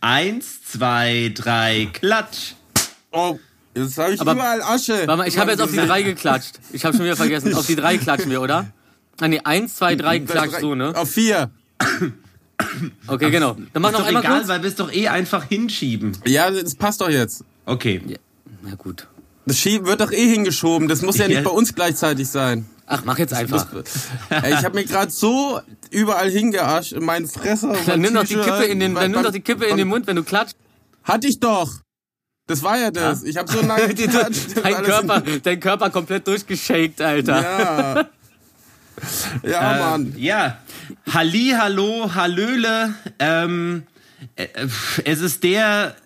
Eins, zwei, drei, klatsch. Oh, jetzt habe ich Aber- überall Asche. Warte mal, ich habe jetzt auf die drei geklatscht. Ich habe schon wieder vergessen. Auf die drei klatschen wir, oder? Ah nee, eins, zwei, drei klatscht so, ne? Auf vier. Okay, genau. Dann mach Ist noch doch einmal egal, kurz. weil wir es doch eh einfach hinschieben. Ja, das passt doch jetzt. Okay. Na gut. Das Schieben wird doch eh hingeschoben. Das muss ja nicht Ja. bei uns gleichzeitig sein. Ach, mach jetzt einfach. Ey, ich habe mir gerade so überall hingearscht in meinen Fresser. Dann nimm doch die Kippe in den, dann beim- nimm doch die Kippe in den Mund, wenn du klatscht. Hatte ich doch. Das war ja das. Ich habe so lange geklatscht. Dein Alles- Körper, dein Körper komplett durchgeschakt, Alter. Ja. Ja, Äh, Mann. Ja. Halli, hallo, hallöle. Ähm, äh, äh, es ist der.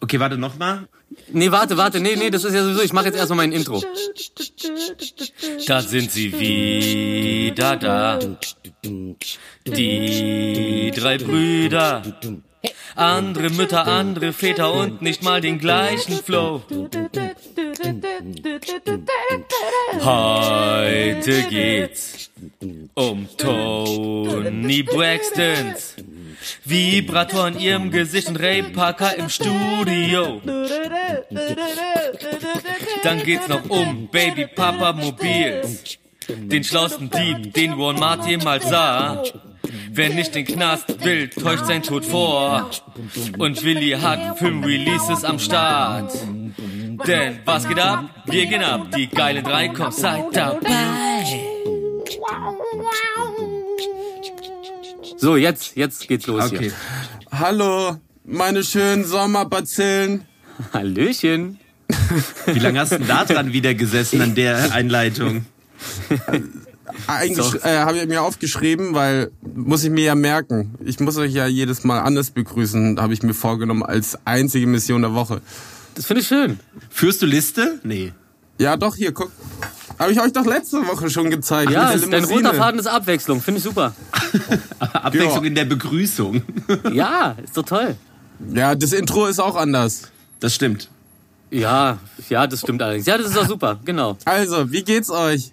Okay, warte nochmal. Nee, warte, warte, nee, nee, das ist ja sowieso, ich mache jetzt erstmal mein Intro. Da sind sie wieder da. Die drei Brüder. Andere Mütter, andere Väter und nicht mal den gleichen Flow. Heute geht's um Tony Braxtons Vibrator in ihrem Gesicht und Ray Parker im Studio. Dann geht's noch um Baby Papa Mobil. Den schlausten Dieb, den Juan Martin mal sah. Wer nicht den Knast will, täuscht sein Tod vor. Und Willi hat fünf Releases am Start. Denn was geht ab? Wir gehen ab. Die geile drei, komm, seid dabei. So, jetzt, jetzt geht's los Okay. hier. Hallo, meine schönen Sommerbazillen. Hallöchen. Wie lange hast du denn da dran wieder gesessen an der Einleitung? Eigentlich äh, habe ich mir aufgeschrieben, weil muss ich mir ja merken. Ich muss euch ja jedes Mal anders begrüßen, habe ich mir vorgenommen als einzige Mission der Woche. Das finde ich schön. Führst du Liste? Nee. Ja, doch, hier, guck. Habe ich euch doch letzte Woche schon gezeigt. Ja, ist, dein roter Faden ist Abwechslung. Finde ich super. Abwechslung Ja. in der Begrüßung. Ja, ist doch toll. Ja, das Intro ist auch anders. Das stimmt. Ja, ja, das stimmt allerdings. Ja, das ist doch super, genau. Also, wie geht's euch?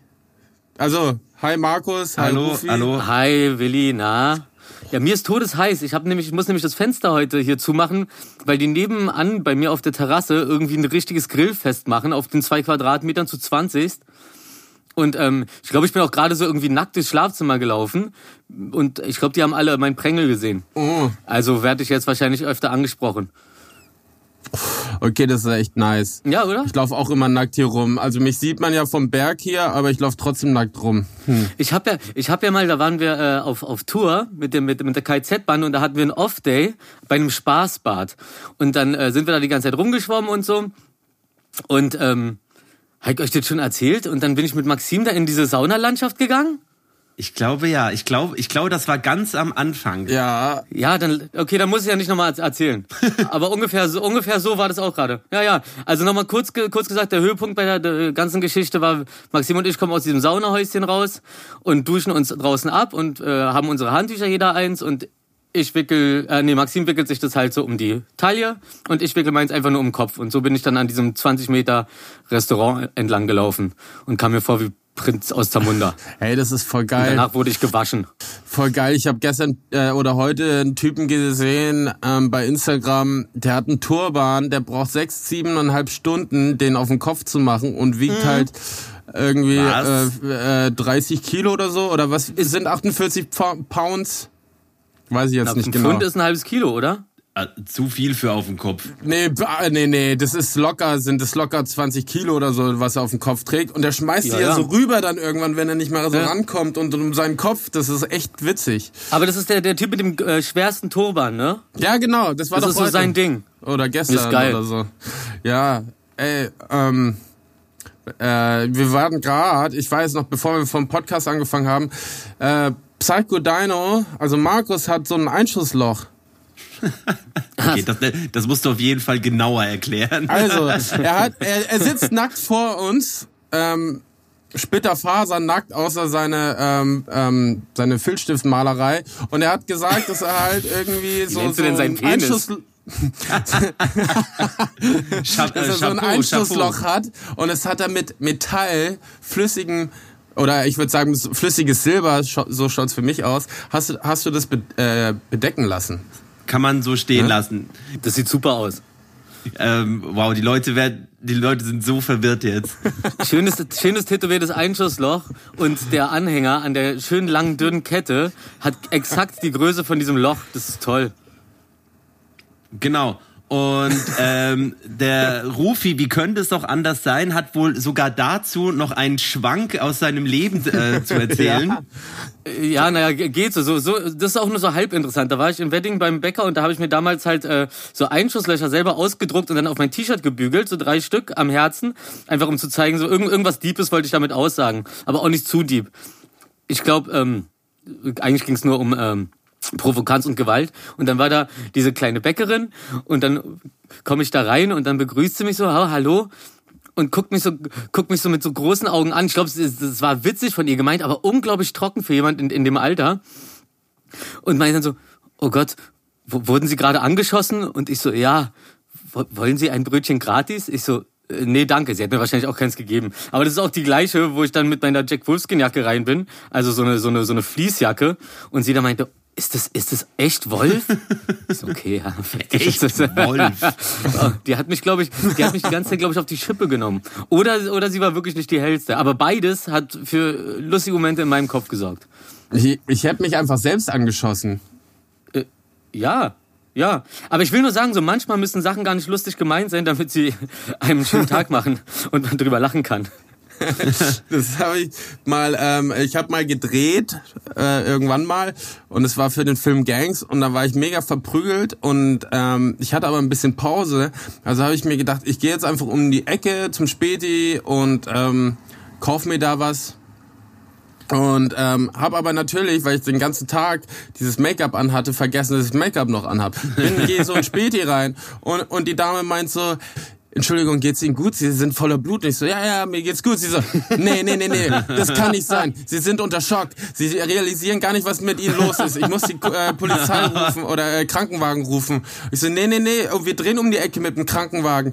Also, hi Markus, hi Hallo, Rufi. hallo. Hi, Willi, na? Ja, mir ist todesheiß. Ich hab nämlich, ich muss nämlich das Fenster heute hier zumachen, weil die nebenan bei mir auf der Terrasse irgendwie ein richtiges Grillfest machen auf den zwei Quadratmetern zu 20. Und ähm, ich glaube, ich bin auch gerade so irgendwie nackt durchs Schlafzimmer gelaufen. Und ich glaube, die haben alle meinen Prängel gesehen. Oh, Also werde ich jetzt wahrscheinlich öfter angesprochen. okay, das ist echt nice. Ja, oder? Ich laufe auch immer nackt hier rum. Also mich sieht man ja vom Berg hier, aber ich laufe trotzdem nackt rum. Hm. Ich habe ja, ich habe ja mal, da waren wir äh, auf, auf Tour mit dem mit, mit der KZ-Band und da hatten wir einen Off-Day bei einem Spaßbad und dann äh, sind wir da die ganze Zeit rumgeschwommen und so und ähm, hab ich euch das schon erzählt und dann bin ich mit Maxim da in diese Saunalandschaft gegangen. Ich glaube ja. Ich glaube, ich glaube, das war ganz am Anfang. Ja, Ja, dann okay, dann muss ich ja nicht nochmal erzählen. Aber ungefähr so ungefähr so war das auch gerade. Ja, ja. Also nochmal kurz kurz gesagt, der Höhepunkt bei der, der ganzen Geschichte war, Maxim und ich kommen aus diesem Saunahäuschen raus und duschen uns draußen ab und äh, haben unsere Handtücher jeder eins und ich wickel, äh, nee, Maxim wickelt sich das halt so um die Taille und ich wickel meins einfach nur um den Kopf. Und so bin ich dann an diesem 20 Meter Restaurant entlang gelaufen und kam mir vor wie Prinz aus Zamunda. hey, das ist voll geil. Danach wurde ich gewaschen. Voll geil. Ich habe gestern äh, oder heute einen Typen gesehen ähm, bei Instagram, der hat einen Turban, der braucht sechs, siebeneinhalb Stunden, den auf den Kopf zu machen und wiegt halt irgendwie äh, äh, 30 Kilo oder so. Oder was sind 48 Pou- Pounds? Weiß ich jetzt Ein nicht genau. Pfund ist ein halbes Kilo, oder? Äh, Zu viel für auf den Kopf. Nee, ah, nee, nee, das ist locker, sind das locker 20 Kilo oder so, was er auf den Kopf trägt. Und der schmeißt Ja, die ja, ja. so rüber dann irgendwann, wenn er nicht mehr so Ja. rankommt und um seinen Kopf. Das ist echt witzig. Aber das ist der, der Typ mit dem äh, schwersten Turban, ne? Ja, genau, das war Das doch ist so heute. sein Ding. Oder gestern Ist geil. oder so. Ja, ey, ähm, äh, wir waren gerade, ich weiß noch, bevor wir vom Podcast angefangen haben, äh, Psycho Dino, also Markus hat so ein Einschussloch. Okay, das, das musst du auf jeden Fall genauer erklären. Also, er hat, er, er sitzt nackt vor uns, ähm, Splitterfaser nackt, außer seine, ähm, ähm, seine Filzstiftmalerei. Und er hat gesagt, dass er halt irgendwie so, so du denn seinen ein Penis? Einschuss, dass er so ein Chapeau. hat und es hat er mit Metall, flüssigem oder ich würde sagen flüssiges Silber, so schaut's für mich aus. Hast du hast du das be äh, bedecken lassen? kann man so stehen lassen. Das sieht super aus. Ähm, wow, die Leute werden, die Leute sind so verwirrt jetzt. Schönes, schönes tätowiertes Einschussloch und der Anhänger an der schönen langen dünnen Kette hat exakt die Größe von diesem Loch. Das ist toll. Genau. Und ähm, der Rufi, wie könnte es doch anders sein, hat wohl sogar dazu noch einen Schwank aus seinem Leben äh, zu erzählen. Ja, naja, geht so. so. so. Das ist auch nur so halb interessant. Da war ich in Wedding beim Bäcker und da habe ich mir damals halt äh, so Einschusslöcher selber ausgedruckt und dann auf mein T-Shirt gebügelt, so drei Stück am Herzen, einfach um zu zeigen, so irgend, irgendwas Deepes wollte ich damit aussagen, aber auch nicht zu deep. Ich glaube, ähm, eigentlich ging es nur um ähm, Provokanz und Gewalt. Und dann war da diese kleine Bäckerin und dann komme ich da rein und dann begrüßt sie mich so, "Ha, hallo. Und guckt mich so, guckt mich so mit so großen Augen an. Ich glaube, das war witzig von ihr gemeint, aber unglaublich trocken für jemand in, in dem Alter. Und meint dann so, oh Gott, wurden Sie gerade angeschossen? Und ich so, ja, wo- wollen Sie ein Brötchen gratis? Ich so, äh, nee, danke. Sie hat mir wahrscheinlich auch keins gegeben. Aber das ist auch die gleiche, wo ich dann mit meiner Jack Wolfskin Jacke rein bin. Also so eine, so eine, so eine Fließjacke. Und sie dann meinte, ist das, ist das echt Wolf? So, okay, ja. Echt Wolf. Oh, Die hat mich, glaube ich, die hat mich die ganze Zeit, glaube ich, auf die Schippe genommen. Oder, oder sie war wirklich nicht die hellste. Aber beides hat für lustige Momente in meinem Kopf gesorgt. Ich, ich hätte mich einfach selbst angeschossen. Ja, ja. Aber ich will nur sagen, so manchmal müssen Sachen gar nicht lustig gemeint sein, damit sie einem einen schönen Tag machen und man drüber lachen kann. Das habe ich mal, ähm, ich habe mal gedreht, äh, irgendwann mal, und es war für den Film Gangs, und da war ich mega verprügelt und ähm, ich hatte aber ein bisschen Pause, also habe ich mir gedacht, ich gehe jetzt einfach um die Ecke zum Späti und ähm, kauf mir da was. Und ähm, habe aber natürlich, weil ich den ganzen Tag dieses Make-up anhatte, vergessen, dass ich Make-up noch anhab. Bin, gehe so in Späti rein und, und die Dame meint so, Entschuldigung, geht's Ihnen gut? Sie sind voller Blut. Und ich so, ja, ja, mir geht's gut. Sie so, nee, nee, nee, nee, das kann nicht sein. Sie sind unter Schock. Sie realisieren gar nicht, was mit Ihnen los ist. Ich muss die äh, Polizei rufen oder äh, Krankenwagen rufen. Ich so, nee, nee, nee, und wir drehen um die Ecke mit dem Krankenwagen.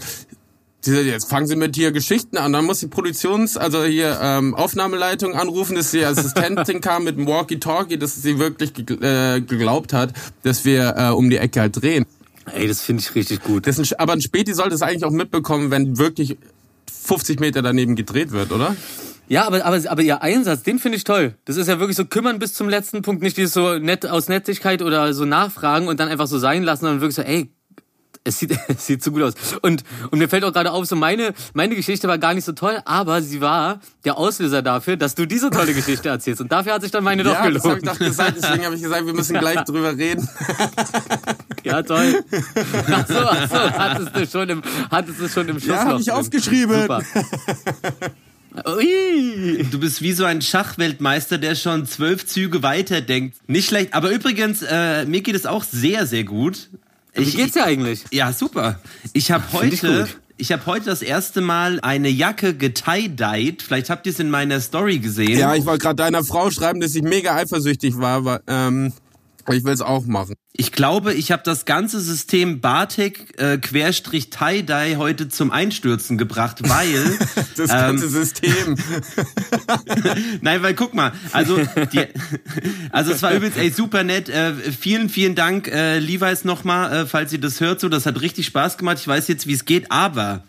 Sie so, jetzt fangen Sie mit hier Geschichten an. Dann muss die Produktions-, also hier ähm, Aufnahmeleitung anrufen, dass die Assistentin kam mit dem Walkie-Talkie, dass sie wirklich äh, geglaubt hat, dass wir äh, um die Ecke halt drehen. Ey, das finde ich richtig gut. Ein, aber ein Späti sollte es eigentlich auch mitbekommen, wenn wirklich 50 Meter daneben gedreht wird, oder? Ja, aber, aber, aber ihr Einsatz, den finde ich toll. Das ist ja wirklich so kümmern bis zum letzten Punkt, nicht dieses so nett aus Nettigkeit oder so nachfragen und dann einfach so sein lassen, sondern wirklich so, ey, es sieht, es sieht so gut aus. Und, und mir fällt auch gerade auf, so meine, meine Geschichte war gar nicht so toll, aber sie war der Auslöser dafür, dass du diese tolle Geschichte erzählst. Und dafür hat sich dann meine doch ja, das habe gelohnt. ich doch gesagt. Deswegen habe ich gesagt, wir müssen gleich drüber reden. Ja, toll. Ach so, ach so, hattest du schon im, hattest du schon im Schuss Ja, hab ich aufgeschrieben. Super. Ui. Du bist wie so ein Schachweltmeister, der schon zwölf Züge weiter denkt. Nicht schlecht. Aber übrigens, äh, mir geht es auch sehr, sehr gut. Wie geht's dir eigentlich? Ja, super. Ich habe ich heute, ich habe heute das erste Mal eine Jacke getie-dyed. Vielleicht habt ihr es in meiner Story gesehen. Ja, ich wollte gerade deiner Frau schreiben, dass ich mega eifersüchtig war, aber ähm, ich will es auch machen. Ich glaube, ich habe das ganze System Batik äh, Querstrich Tie-Dye heute zum Einstürzen gebracht, weil Das ähm, ganze System. Nein, weil guck mal, also die, also es war übrigens ey, super nett. Äh, vielen, vielen Dank, äh, Levi's nochmal, äh, falls ihr das hört. So, das hat richtig Spaß gemacht. Ich weiß jetzt, wie es geht, aber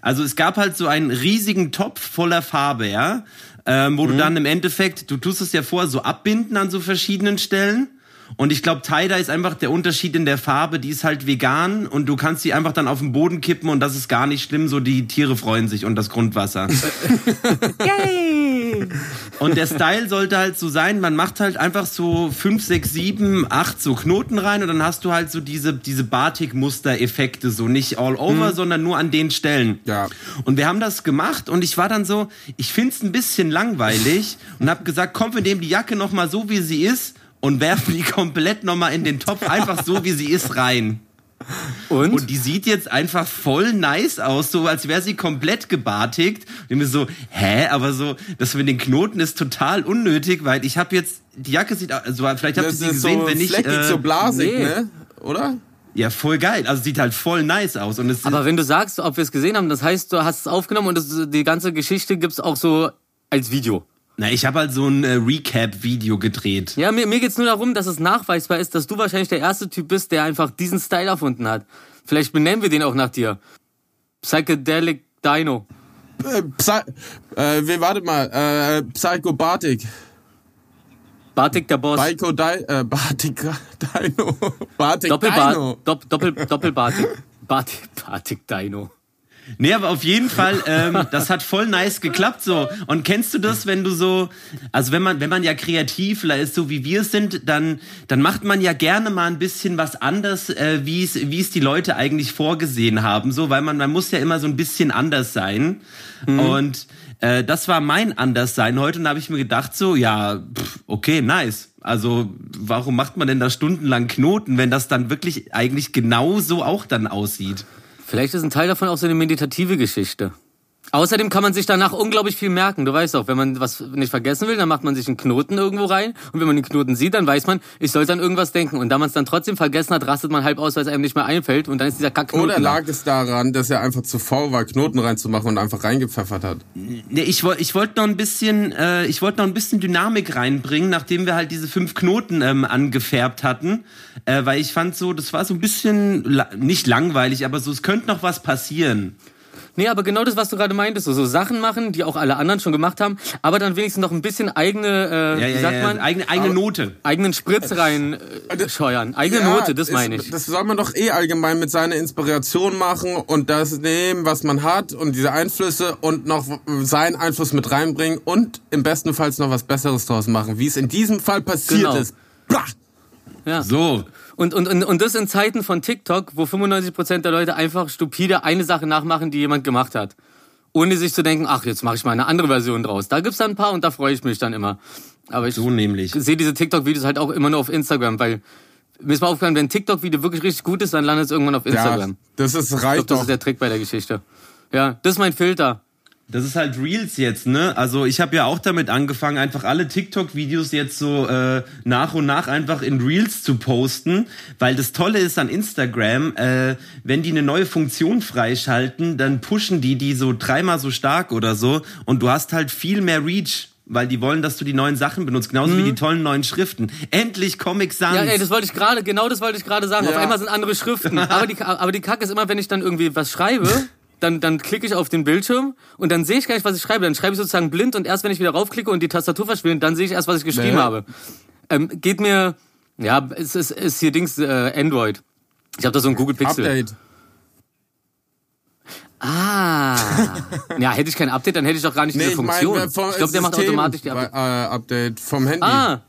also es gab halt so einen riesigen Topf voller Farbe, ja, ähm, wo du dann im Endeffekt, du tust es ja vorher so abbinden an so verschiedenen Stellen. Und ich glaube, Tie-Dye ist einfach der Unterschied in der Farbe. Die ist halt vegan und du kannst sie einfach dann auf den Boden kippen und das ist gar nicht schlimm. So die Tiere freuen sich und das Grundwasser. Und der Style sollte halt so sein, man macht halt einfach so fünf, sechs, sieben, acht so Knoten rein und dann hast du halt so diese, diese Batik-Muster-Effekte, so nicht all over, sondern nur an den Stellen. Ja. Und wir haben das gemacht und ich war dann so, ich find's ein bisschen langweilig und hab gesagt, komm, wir nehmen die Jacke nochmal so, wie sie ist und werfen die komplett nochmal in den Topf, einfach so, wie sie ist, rein. Und? Und die sieht jetzt einfach voll nice aus, so als wäre sie komplett gebartigt. Und ich mir so, hä, aber so, das mit den Knoten ist total unnötig, weil ich habe jetzt, die Jacke sieht, also vielleicht habt ihr sie gesehen, so wenn ich, äh, so blasig, nee. ne? Oder? ja, voll geil. Also sieht halt voll nice aus. Und es Aber wenn du sagst, ob wir es gesehen haben, das heißt, du hast es aufgenommen und das, die ganze Geschichte gibt's auch so als Video. Na, ich habe halt so ein äh, Recap-Video gedreht. Ja, mir, mir geht's nur darum, dass es nachweisbar ist, dass du wahrscheinlich der erste Typ bist, der einfach diesen Style erfunden hat. Vielleicht benennen wir den auch nach dir. Psychedelic Dino. Äh, Psy äh, wie, warte mal, äh, Psycho Bartik. Der Boss. Psycho Di äh, Bartik Dino. Bartik Doppelbar Dino. Dopp Doppel Doppelbartik. Bartik, Bartik Dino. Nee, aber auf jeden Fall, ähm, das hat voll nice geklappt so. Und kennst du das, wenn du so, also wenn man, wenn man ja kreativler ist, so wie wir sind, dann, dann macht man ja gerne mal ein bisschen was anders, äh, wie es, wie es die Leute eigentlich vorgesehen haben, so, weil man, man muss ja immer so ein bisschen anders sein. Und äh, das war mein Anderssein heute und da habe ich mir gedacht so, ja, pff, okay, nice. Also warum macht man denn da stundenlang Knoten, wenn das dann wirklich eigentlich genauso auch dann aussieht? Vielleicht ist ein Teil davon auch so eine meditative Geschichte. Außerdem kann man sich danach unglaublich viel merken. Du weißt auch, wenn man was nicht vergessen will, dann macht man sich einen Knoten irgendwo rein. Und wenn man den Knoten sieht, dann weiß man, ich sollte an irgendwas denken. Und da man es dann trotzdem vergessen hat, rastet man halb aus, weil es einem nicht mehr einfällt. Und dann ist dieser Kackknoten. Oder da. lag es daran, dass er einfach zu faul war, Knoten reinzumachen und einfach reingepfeffert hat? Nee, ich wollte ich wollte noch ein bisschen, äh, ich wollte noch ein bisschen Dynamik reinbringen, nachdem wir halt diese fünf Knoten ähm, angefärbt hatten, äh, weil ich fand so, das war so ein bisschen la nicht langweilig, aber so, es könnte noch was passieren. Nee, aber genau das, was du gerade meintest, so, so Sachen machen, die auch alle anderen schon gemacht haben, aber dann wenigstens noch ein bisschen eigene, äh, Ja, wie ja, sagt ja, man, eigene, eigene Note. eigenen Spritz rein äh, scheuern. Eigene Ja, Note, das meine ich. Das soll man doch eh allgemein mit seiner Inspiration machen und das nehmen, was man hat und diese Einflüsse und noch seinen Einfluss mit reinbringen und im besten Fall noch was Besseres draus machen, wie es in diesem Fall passiert Genau. ist. Blah! Ja. So, Und, und, und, und das in Zeiten von TikTok, wo 95% der Leute einfach stupide eine Sache nachmachen, die jemand gemacht hat. Ohne sich zu denken, ach, jetzt mache ich mal eine andere Version draus. Da gibt's dann ein paar und da freue ich mich dann immer. Aber ich so nämlich. sehe diese TikTok-Videos halt auch immer nur auf Instagram, weil mir ist mal aufgefallen, wenn ein TikTok-Video wirklich richtig gut ist, dann landet es irgendwann auf Ja, Instagram. das ist ich reicht glaube, das doch. ist der Trick bei der Geschichte. Ja, das ist mein Filter. Das ist halt Reels jetzt, ne? Also ich habe ja auch damit angefangen, einfach alle TikTok-Videos jetzt so äh, nach und nach einfach in Reels zu posten, weil das Tolle ist an Instagram, äh, wenn die eine neue Funktion freischalten, dann pushen die die so dreimal so stark oder so und du hast halt viel mehr Reach. Weil die wollen, dass du die neuen Sachen benutzt, genauso wie die tollen neuen Schriften. Endlich Comic Sans. Mhm. Ja, ey, das wollte ich gerade, genau das wollte ich gerade sagen. Auf Ja. einmal sind andere Schriften. Aber die, aber die Kacke ist immer, wenn ich dann irgendwie was schreibe, dann, dann klicke ich auf den Bildschirm und dann sehe ich gar nicht, was ich schreibe. Dann schreibe ich sozusagen blind und erst wenn ich wieder raufklicke und die Tastatur verschwindet, dann sehe ich erst, was ich geschrieben Nee. habe. Ähm, geht mir, ja, es ist, ist hier Dings äh, Android. Ich habe da so ein Google Pixel. Update. Ah. ja, hätte ich kein Update, dann hätte ich doch gar nicht Nee, diese ich Funktion. meine, vom ich glaube, der macht automatisch die Update. äh, Update vom Handy. Ah.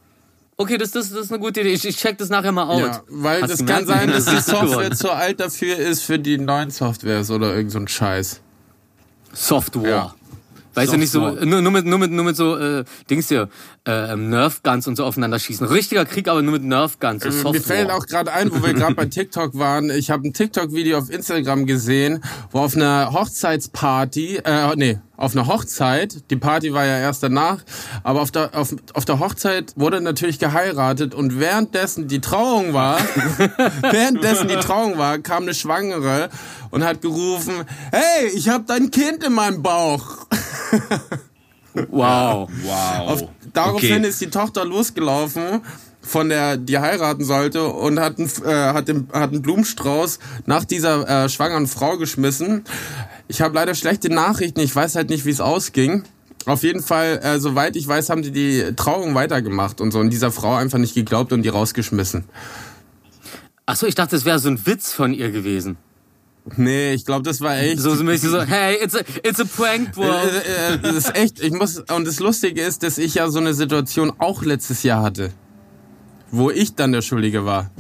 Okay, das, das, das ist eine gute Idee. Ich, ich check das nachher mal aus. Ja, weil Hast das kann gemerkt? sein, dass die Software zu alt dafür ist für die neuen Softwares oder irgend so ein Scheiß. Software. Ja. Weißt du, nicht so, Software. nur, nur mit, nur mit, nur mit so, äh, Dings hier, äh, Nerf Guns und so aufeinander schießen. Richtiger Krieg, aber nur mit Nerf Guns, so Software. Mir fällt auch gerade ein, wo wir gerade bei TikTok waren. Ich habe ein TikTok-Video auf Instagram gesehen, wo auf einer Hochzeitsparty, äh, nee, auf einer Hochzeit, die Party war ja erst danach, aber auf der, auf, auf der Hochzeit wurde natürlich geheiratet und währenddessen die Trauung war, währenddessen die Trauung war, kam eine Schwangere und hat gerufen, hey, ich habe dein Kind in meinem Bauch. Wow. Wow. Auf, daraufhin Okay. ist die Tochter losgelaufen von der die heiraten sollte und hat einen, äh, hat den, hat einen Blumenstrauß nach dieser äh, schwangeren Frau geschmissen. Ich habe leider schlechte Nachrichten, ich weiß halt nicht, wie es ausging. Auf jeden Fall, äh, soweit ich weiß, haben die die Trauung weitergemacht und so und dieser Frau einfach nicht geglaubt und die rausgeschmissen. Achso, ich dachte, es wäre so ein Witz von ihr gewesen. Nee, ich glaube, das war echt. So, so mäßig so, hey, it's a, it's a prank, bro. Äh, äh, das ist echt, ich muss, und das Lustige ist, dass ich ja so eine Situation auch letztes Jahr hatte. Wo ich dann der Schuldige war.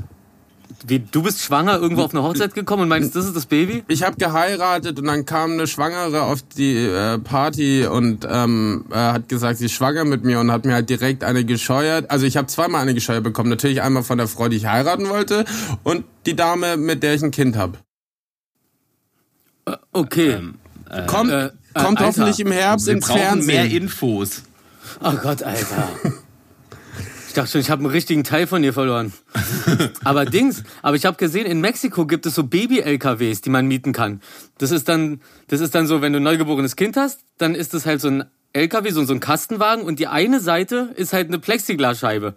Wie, du bist schwanger irgendwo auf eine Hochzeit gekommen und meinst, das ist das Baby? Ich habe geheiratet und dann kam eine Schwangere auf die äh, Party und ähm, äh, hat gesagt, sie ist schwanger mit mir und hat mir halt direkt eine gescheuert. Also ich habe zweimal eine gescheuert bekommen. Natürlich einmal von der Frau, die ich heiraten wollte und die Dame, mit der ich ein Kind habe. Okay. Kommt, äh, äh, kommt Alter. hoffentlich im Herbst ins brauchen mehr Fernsehen. Infos. Oh Gott, Alter. Ich dachte schon, ich habe einen richtigen Teil von dir verloren. Aber Dings, aber ich habe gesehen, in Mexiko gibt es so Baby-LKWs, die man mieten kann. Das ist dann, das ist dann so, wenn du ein neugeborenes Kind hast, dann ist das halt so ein LKW, so, so ein Kastenwagen und die eine Seite ist halt eine Plexiglasscheibe.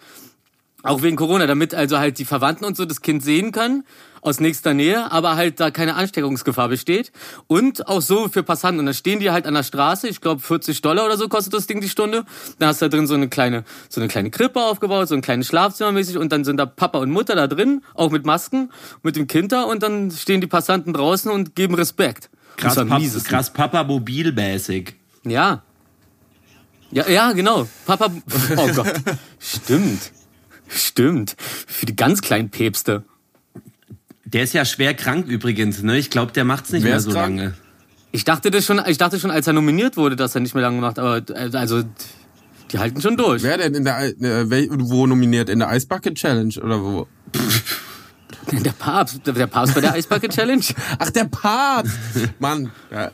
Auch wegen Corona, damit also halt die Verwandten und so das Kind sehen können aus nächster Nähe, aber halt da keine Ansteckungsgefahr besteht. Und auch so für Passanten. Und dann stehen die halt an der Straße, ich glaube 40 Dollar oder so kostet das Ding die Stunde. Dann hast du da drin so eine kleine, so eine kleine Krippe aufgebaut, so ein kleines Schlafzimmer mäßig und dann sind da Papa und Mutter da drin, auch mit Masken, mit dem Kind da und dann stehen die Passanten draußen und geben Respekt. Krass, Pap mieses krass Papa Mobil Basic. ja. Ja, ja, genau. Papa. Oh Gott. Stimmt. Stimmt. Für die ganz kleinen Päpste. Der ist ja schwer krank übrigens, ne? Ich glaube, der macht's nicht Wer mehr so krank? lange. Ich dachte das schon, ich dachte schon, als er nominiert wurde, dass er nicht mehr lange macht, aber also die halten schon durch. Wer denn in der, äh, wo nominiert? In der Ice Bucket Challenge oder wo? Der Papst, der Papst bei der Eisbucket Challenge. Ach, der Papst! Mann, ja.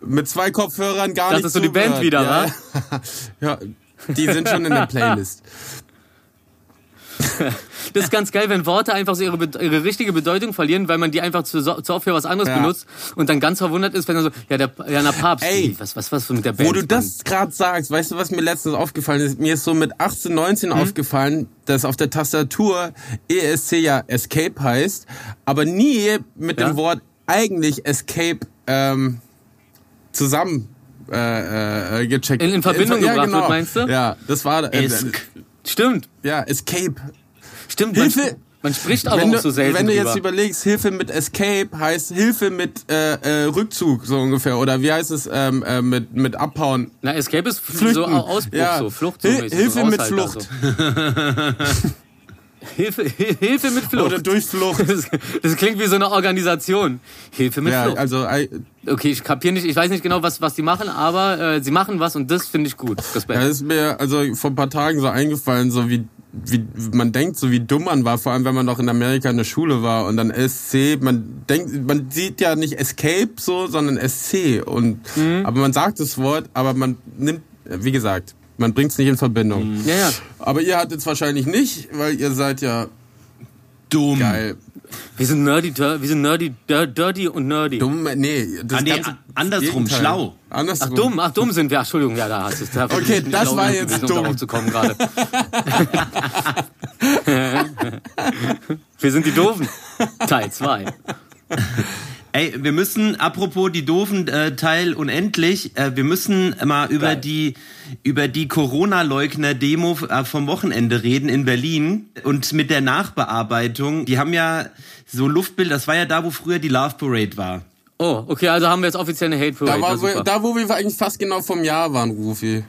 mit zwei Kopfhörern gar Das nicht ist so die Band wieder, ja. ja, die sind schon in der Playlist. Das ist ganz geil, wenn Worte einfach so ihre, ihre richtige Bedeutung verlieren, weil man die einfach zu, zu oft für was anderes Ja. benutzt und dann ganz verwundert ist, wenn er so, ja, der, ja, der Papst, Ey, was, was, was mit der Band? Wo du das gerade sagst, weißt du, was mir letztens aufgefallen ist? Mir ist so mit 18, 19 aufgefallen, dass auf der Tastatur ESC ja Escape heißt, aber nie mit Ja. dem Wort eigentlich Escape ähm, zusammen äh, äh, gecheckt. In- in Verbindung ja, gebracht genau. wird, meinst du? Ja, das war äh, Esk. Stimmt, ja Escape. Stimmt. Hilfe! Man, man spricht aber wenn auch du, so selten wenn du drüber. jetzt überlegst, Hilfe mit Escape heißt Hilfe mit äh, äh, Rückzug so ungefähr oder wie heißt es ähm, äh, mit mit Abhauen? Na, Escape ist Flüchten. so Au- Ausbruch, Ja. so Flucht. So Hil- mäßig, Hilfe so mit Flucht. So. Hilfe, Hilfe mit Flucht. Oder durch Flucht. Das, das klingt wie so eine Organisation. Hilfe mit Ja, Flucht. also Okay, ich kapiere nicht, ich weiß nicht genau, was, was die machen, aber äh, sie machen was und das finde ich gut. Respekt. Ja, das ist mir also vor ein paar Tagen so eingefallen, so wie, wie man denkt, so wie dumm man war, vor allem wenn man noch in Amerika in der Schule war und dann SC, man denkt, man sieht ja nicht Escape so, sondern SC und aber man sagt das Wort, aber man nimmt, wie gesagt, man bringt es nicht in Verbindung. ja, ja. Aber ihr hattet es wahrscheinlich nicht, weil ihr seid ja Dumm. geil. Wir sind nerdy, wir sind nerdy, dir- dirty und nerdy. Dumm, nee, das Ah, nee, andersrum, Gegenteil. schlau. Andersrum. Ach dumm, ach dumm sind wir. Ach, Entschuldigung, ja, da hast du es. Da Okay, das schlau war jetzt gewesen, dumm. Um darauf zu kommen gerade. wir sind die Doofen. Teil 2. Ey, wir müssen, apropos die doofen äh, Teil unendlich, äh, wir müssen mal über Geil. die über die Corona-Leugner-Demo äh, vom Wochenende reden in Berlin und mit der Nachbearbeitung. Die haben ja so Luftbilder, das war ja da, wo früher die Love Parade war. Oh, okay, also haben wir jetzt offiziell eine Hate Parade. Da, war, wo- da, wo wir eigentlich fast genau vom Jahr waren, Rufi.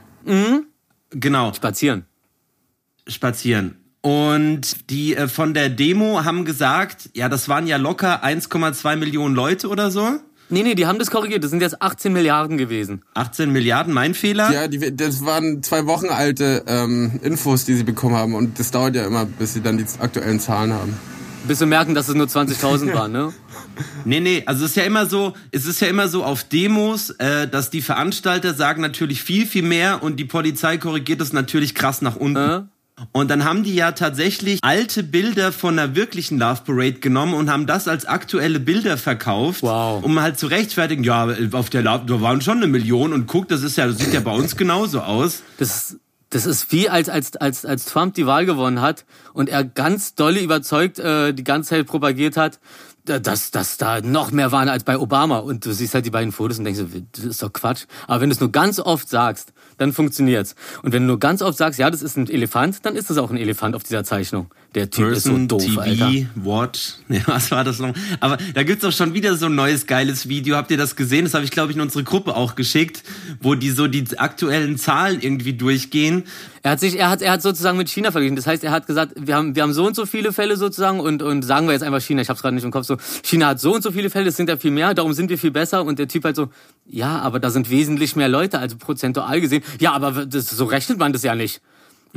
Genau, Spazieren. spazieren. Und die äh, von der Demo haben gesagt, ja, das waren ja locker 1,2 Millionen Leute oder so. Nee, nee, die haben das korrigiert. Das sind jetzt 18 Milliarden gewesen. 18 Milliarden, mein Fehler. Ja, die, das waren zwei Wochen alte ähm, Infos, die sie bekommen haben. Und das dauert ja immer, bis sie dann die aktuellen Zahlen haben. Bis wir merken, dass es nur 20.000 waren, ne? Nee, nee, also es ist ja immer so, es ist ja immer so auf Demos, äh, dass die Veranstalter sagen natürlich viel, viel mehr und die Polizei korrigiert es natürlich krass nach unten. Äh? Und dann haben die ja tatsächlich alte Bilder von einer wirklichen Love Parade genommen und haben das als aktuelle Bilder verkauft, Wow. um halt zu rechtfertigen, ja, auf der Love, da waren schon eine Million und guck, das ist ja, das sieht ja bei uns genauso aus. Das, das ist wie als, als, als, als Trump die Wahl gewonnen hat und er ganz dolle überzeugt äh, die ganze Zeit propagiert hat, da- dass, dass da noch mehr waren als bei Obama. Und du siehst halt die beiden Fotos und denkst, das ist doch Quatsch. Aber wenn du es nur ganz oft sagst, dann funktioniert's. Und wenn du nur ganz oft sagst, ja, das ist ein Elefant, dann ist das auch ein Elefant auf dieser Zeichnung. Der Typ ist so Person, doof, TV, Alter. Watch. Ja, was war das noch? Aber da gibt's auch schon wieder so ein neues geiles Video. Habt ihr das gesehen? Das habe ich, glaube ich, in unsere Gruppe auch geschickt, wo die so die aktuellen Zahlen irgendwie durchgehen. Er hat sich, er hat, er hat sozusagen mit China verglichen. Das heißt, er hat gesagt, wir haben, wir haben so und so viele Fälle sozusagen und, und sagen wir jetzt einfach China, ich hab's gerade nicht im Kopf so, China hat so und so viele Fälle, es sind ja viel mehr, darum sind wir viel besser und der Typ halt so, ja, aber da sind wesentlich mehr Leute, also prozentual gesehen. Ja, aber das, so rechnet man das ja nicht.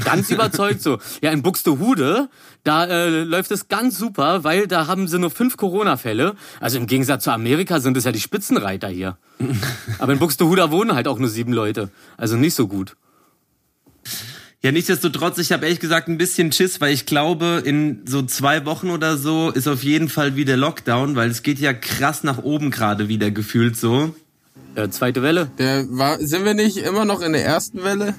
Ganz überzeugt so. Ja, in Buxtehude, da äh, läuft es ganz super, weil da haben sie nur fünf Corona-Fälle. Also im Gegensatz zu Amerika sind es ja die Spitzenreiter hier. Aber in Buxtehude wohnen halt auch nur sieben Leute. Also nicht so gut. Ja, nichtsdestotrotz, ich habe ehrlich gesagt ein bisschen Schiss, weil ich glaube, in so zwei Wochen oder so ist auf jeden Fall wieder Lockdown, weil es geht ja krass nach oben gerade wieder gefühlt so. Ja, zweite Welle. Der war, sind wir nicht immer noch in der ersten Welle?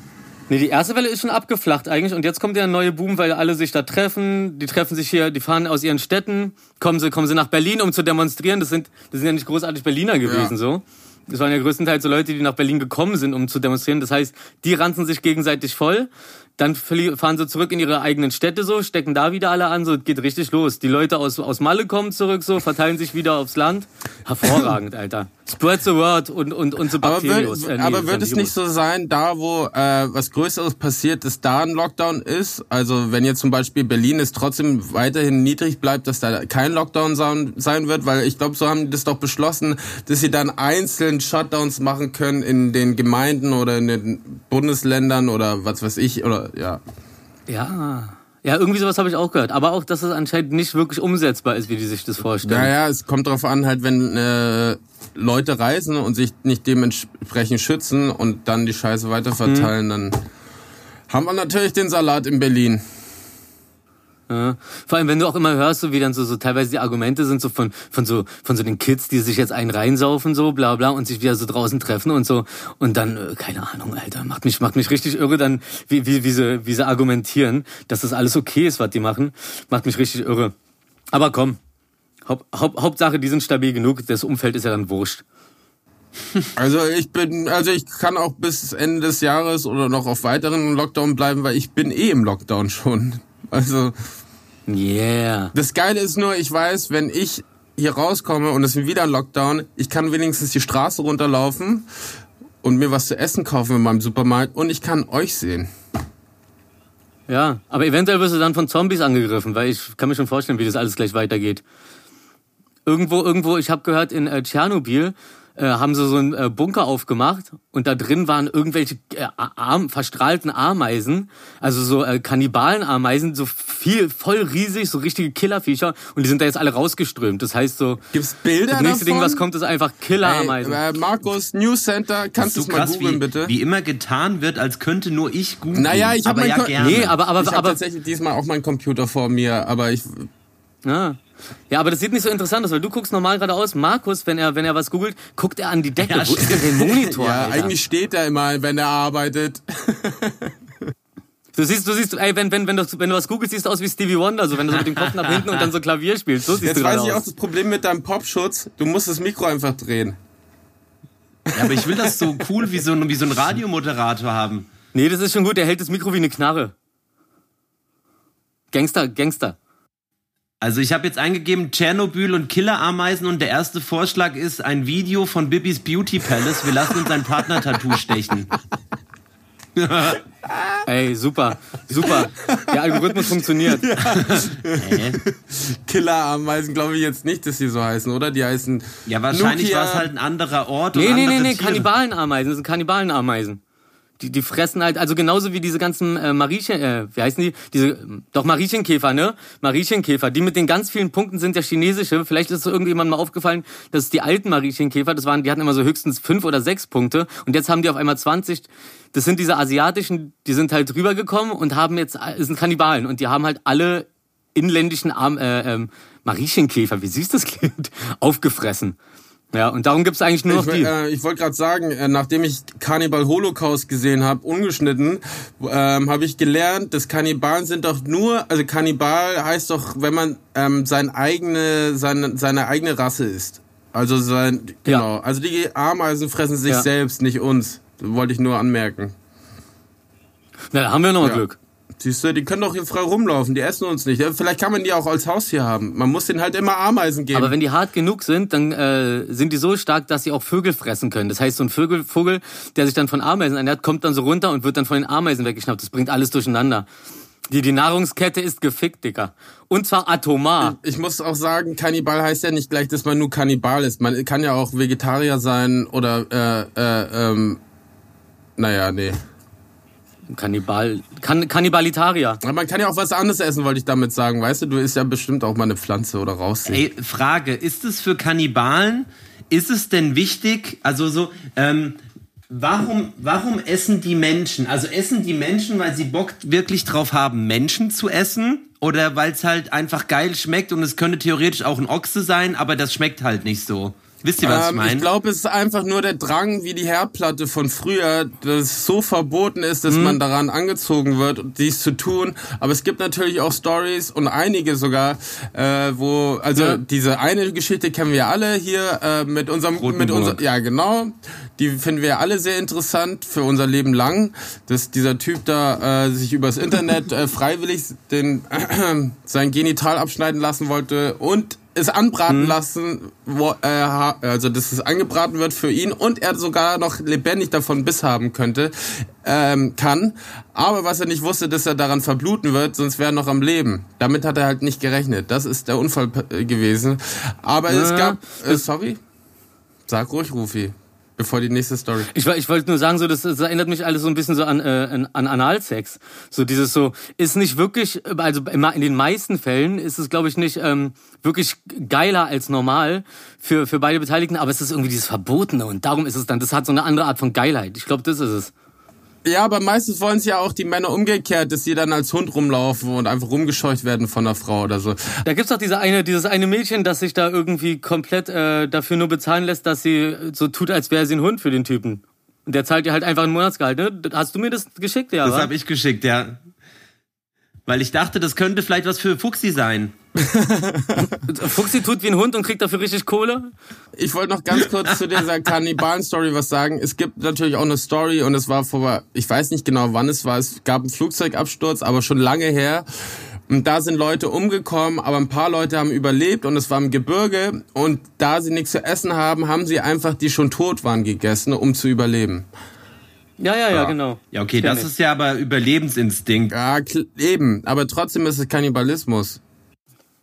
Nee, die erste Welle ist schon abgeflacht eigentlich und jetzt kommt ja ein neuer Boom, weil alle sich da treffen. Die treffen sich hier, die fahren aus ihren Städten, kommen sie, kommen sie nach Berlin, um zu demonstrieren. Das sind, das sind ja nicht großartig Berliner gewesen, ja. so. Das waren ja größtenteils so Leute, die nach Berlin gekommen sind, um zu demonstrieren. Das heißt, die ranzen sich gegenseitig voll. Dann fahren sie zurück in ihre eigenen Städte so, stecken da wieder alle an, so geht richtig los. Die Leute aus, aus Malle kommen zurück so, verteilen sich wieder aufs Land. Hervorragend, Alter. Spread the word und, und, und so Bakterios. Aber, wird, äh, nee, aber wird es nicht so sein, da wo äh, was Größeres passiert, dass da ein Lockdown ist? Also wenn jetzt zum Beispiel Berlin es trotzdem weiterhin niedrig bleibt, dass da kein Lockdown sein wird, weil ich glaube, so haben die das doch beschlossen, dass sie dann einzeln Shutdowns machen können in den Gemeinden oder in den Bundesländern oder was weiß ich oder ja. Ja. Ja, irgendwie sowas habe ich auch gehört. Aber auch, dass es anscheinend nicht wirklich umsetzbar ist, wie die sich das vorstellen. Naja, es kommt darauf an, halt, wenn äh, Leute reisen und sich nicht dementsprechend schützen und dann die Scheiße weiterverteilen, hm. dann haben wir natürlich den Salat in Berlin. Ja. Vor allem, wenn du auch immer hörst, so wie dann so, so teilweise die Argumente sind so von, von so, von so den Kids, die sich jetzt einen reinsaufen, so, bla, bla, und sich wieder so draußen treffen und so. Und dann, äh, keine Ahnung, Alter, macht mich, macht mich richtig irre dann, wie, wie, wie sie, wie sie argumentieren, dass das alles okay ist, was die machen. Macht mich richtig irre. Aber komm. Haupt, Haupt, Hauptsache, die sind stabil genug, das Umfeld ist ja dann wurscht. Also ich bin, also ich kann auch bis Ende des Jahres oder noch auf weiteren Lockdown bleiben, weil ich bin eh im Lockdown schon. Also. Yeah. Das Geile ist nur, ich weiß, wenn ich hier rauskomme und es ist wieder ein Lockdown, ich kann wenigstens die Straße runterlaufen und mir was zu essen kaufen in meinem Supermarkt und ich kann euch sehen. Ja, aber eventuell wirst du dann von Zombies angegriffen, weil ich kann mir schon vorstellen, wie das alles gleich weitergeht. Irgendwo, irgendwo, ich habe gehört, in äh, Tschernobyl äh, haben sie so einen äh, Bunker aufgemacht und da drin waren irgendwelche äh, arm, verstrahlten Ameisen, also so äh, Kannibalenameisen, so viel, voll riesig, so richtige Killerviecher und die sind da jetzt alle rausgeströmt. Das heißt so, gibt's Bilder das nächste davon? Ding, was kommt, ist einfach Killerameisen. Hey, äh, Markus News Center, kannst du so mal googeln wie, bitte? Wie immer getan wird, als könnte nur ich googeln. Naja, ich habe ja gerne. Nee, aber aber ich aber tatsächlich diesmal auch meinen Computer vor mir, aber ich ja. Ja, aber das sieht nicht so interessant aus, weil du guckst normal geradeaus. Markus, wenn er, wenn er was googelt, guckt er an die Decke. Ja, Wo ist denn der Monitor? Ja, Alter? eigentlich steht er immer, wenn er arbeitet. Du siehst, du siehst, ey, wenn, wenn, wenn, du, wenn du was googelst, siehst du aus wie Stevie Wonder, so wenn du so mit dem Kopf nach hinten und dann so Klavier spielst. So siehst Jetzt du weiß ich aus. auch das Problem mit deinem Popschutz. Du musst das Mikro einfach drehen. Ja, aber ich will das so cool wie so ein, wie so ein Radiomoderator haben. Nee, das ist schon gut. Der hält das Mikro wie eine Knarre. Gangster, Gangster. Also ich habe jetzt eingegeben Tschernobyl und Killerameisen und der erste Vorschlag ist ein Video von Bibis Beauty Palace. Wir lassen uns ein Partner-Tattoo stechen. Ey, super, super. Der Algorithmus funktioniert. Ja. Äh. Killerameisen glaube ich jetzt nicht, dass die so heißen, oder? Die heißen. Ja, wahrscheinlich war es halt ein anderer Ort. Nee, nee, nee, nee, Kannibalenameisen. Das sind Kannibalenameisen. Die, die fressen halt, also genauso wie diese ganzen äh, Mariechen, äh, wie heißen die? Diese, doch Mariechenkäfer, ne? Mariechenkäfer, die mit den ganz vielen Punkten sind ja chinesische. Vielleicht ist es irgendjemandem mal aufgefallen, dass die alten Mariechenkäfer, das waren, die hatten immer so höchstens fünf oder sechs Punkte und jetzt haben die auf einmal 20. Das sind diese asiatischen, die sind halt rübergekommen und haben jetzt, äh, sind Kannibalen und die haben halt alle inländischen Arm, äh, ähm, Mariechenkäfer, wie süß das klingt, aufgefressen. Ja, und darum gibt's eigentlich nur noch ich, die. Äh, ich wollte gerade sagen, äh, nachdem ich Cannibal Holocaust gesehen habe, ungeschnitten, ähm, habe ich gelernt, dass Kannibalen sind doch nur, also Kannibal heißt doch, wenn man ähm, sein eigene, seine, seine eigene Rasse ist. Also sein, genau. Ja. Also die Ameisen fressen sich ja. selbst, nicht uns. Das wollte ich nur anmerken. Na, da haben wir noch ja. Glück. Siehst du, die können doch hier frei rumlaufen, die essen uns nicht. Vielleicht kann man die auch als Haustier haben. Man muss denen halt immer Ameisen geben. Aber wenn die hart genug sind, dann äh, sind die so stark, dass sie auch Vögel fressen können. Das heißt, so ein Vögel, Vogel, der sich dann von Ameisen ernährt, kommt dann so runter und wird dann von den Ameisen weggeschnappt. Das bringt alles durcheinander. Die, die Nahrungskette ist gefickt, Dicker. Und zwar atomar. Ich, ich muss auch sagen, Kannibal heißt ja nicht gleich, dass man nur Kannibal ist. Man kann ja auch Vegetarier sein oder, äh, äh, ähm, naja, nee. Kannibal, kann, Kannibalitarier. Aber man kann ja auch was anderes essen, wollte ich damit sagen. Weißt du, du isst ja bestimmt auch mal eine Pflanze oder raus. Ey, Frage, ist es für Kannibalen, ist es denn wichtig, also so, ähm, warum, warum essen die Menschen? Also essen die Menschen, weil sie Bock wirklich drauf haben, Menschen zu essen? Oder weil es halt einfach geil schmeckt und es könnte theoretisch auch ein Ochse sein, aber das schmeckt halt nicht so? Wisst ihr, was ich Ähm, meine? ich glaube, es ist einfach nur der Drang wie die Herdplatte von früher, dass es so verboten ist, Mhm. dass man daran angezogen wird, dies zu tun. Aber es gibt natürlich auch Stories und einige sogar, äh, wo, also Ja. diese eine Geschichte kennen wir alle hier äh, mit unserem, mit Rotenburg. unser, ja genau, die finden wir alle sehr interessant für unser Leben lang, dass dieser Typ da äh, sich übers Internet äh, freiwillig den sein Genital abschneiden lassen wollte und es anbraten Mhm. lassen, wo, äh, also dass es angebraten wird für ihn und er sogar noch lebendig davon Biss haben könnte, ähm, kann. Aber was er nicht wusste, dass er daran verbluten wird, sonst wäre er noch am Leben. Damit hat er halt nicht gerechnet. Das ist der Unfall äh, gewesen. Aber es Ja, gab, äh, sorry, sag ruhig, Rufi, bevor die nächste Story. Ich, ich wollte nur sagen, so das, das erinnert mich alles so ein bisschen so an, äh, an, an Analsex. So dieses so ist nicht wirklich, also immer in den meisten Fällen ist es, glaube ich, nicht ähm, wirklich geiler als normal für für beide Beteiligten, aber es ist irgendwie dieses Verbotene und darum ist es dann, das hat so eine andere Art von Geilheit. Ich glaube, das ist es. Ja, aber meistens wollen es ja auch die Männer umgekehrt, dass sie dann als Hund rumlaufen und einfach rumgescheucht werden von einer Frau oder so. Da gibt's doch diese eine, dieses eine Mädchen, das sich da irgendwie komplett äh, dafür nur bezahlen lässt, dass sie so tut, als wäre sie ein Hund für den Typen. Und der zahlt ihr halt einfach ein Monatsgehalt, ne? Hast du mir das geschickt, ja? das habe ich geschickt, ja. Weil ich dachte, das könnte vielleicht was für Fuchsi sein. Fuchsi tut wie ein Hund und kriegt dafür richtig Kohle? Ich wollte noch ganz kurz zu dieser Kannibalen-Story was sagen. Es gibt natürlich auch eine Story und es war vor, ich weiß nicht genau wann es war, es gab einen Flugzeugabsturz, aber schon lange her. Und da sind Leute umgekommen, aber ein paar Leute haben überlebt und es war im Gebirge. Und da sie nichts zu essen haben, haben sie einfach die schon tot waren gegessen, um zu überleben. Ja, ja, ja, genau. Ja, okay, das ich. ist ja aber Überlebensinstinkt. Ja, eben. Aber trotzdem ist es Kannibalismus.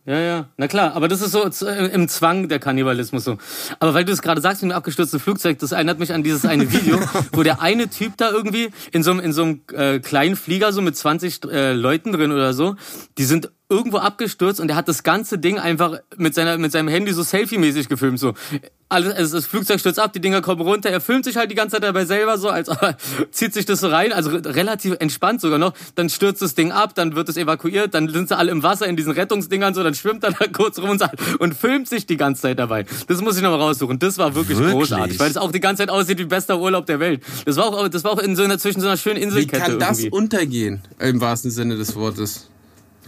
Ja, ja, na klar, aber das ist so äh, im Zwang der Kannibalismus so. Aber weil du es gerade sagst mit dem abgestürzten Flugzeug, das erinnert mich an dieses eine Video, wo der eine Typ da irgendwie in so einem in so einem äh, kleinen Flieger so mit 20 äh, Leuten drin oder so, die sind irgendwo abgestürzt und er hat das ganze Ding einfach mit seiner mit seinem Handy so Selfie-mäßig gefilmt so. Alles, also das Flugzeug stürzt ab, die Dinger kommen runter, er filmt sich halt die ganze Zeit dabei selber so, als zieht sich das so rein, also re- relativ entspannt sogar noch. Dann stürzt das Ding ab, dann wird es evakuiert, dann sind sie alle im Wasser in diesen Rettungsdingern so, dann schwimmt er da kurz rum und, filmt sich die ganze Zeit dabei. Das muss ich noch mal raussuchen. Das war wirklich, Wirklich? großartig, weil es auch die ganze Zeit aussieht wie bester Urlaub der Welt. Das war auch, das war auch in so einer zwischen so einer schönen Wie Inselkette kann das irgendwie. untergehen, im wahrsten Sinne des Wortes?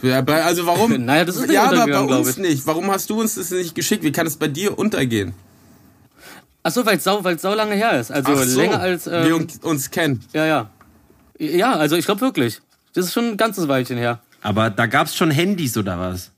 Also warum? Naja, das ist nicht ja, aber bei uns ich. nicht. Warum hast du uns das nicht geschickt? Wie kann es bei dir untergehen? Ach so, weil es sau, weil's sau lange her ist. Also Ach so, länger als ähm, wir uns, uns kennen. ja, ja. Ja, also ich glaube wirklich. Das ist schon ein ganzes Weilchen her. Aber da gab's schon Handys oder was?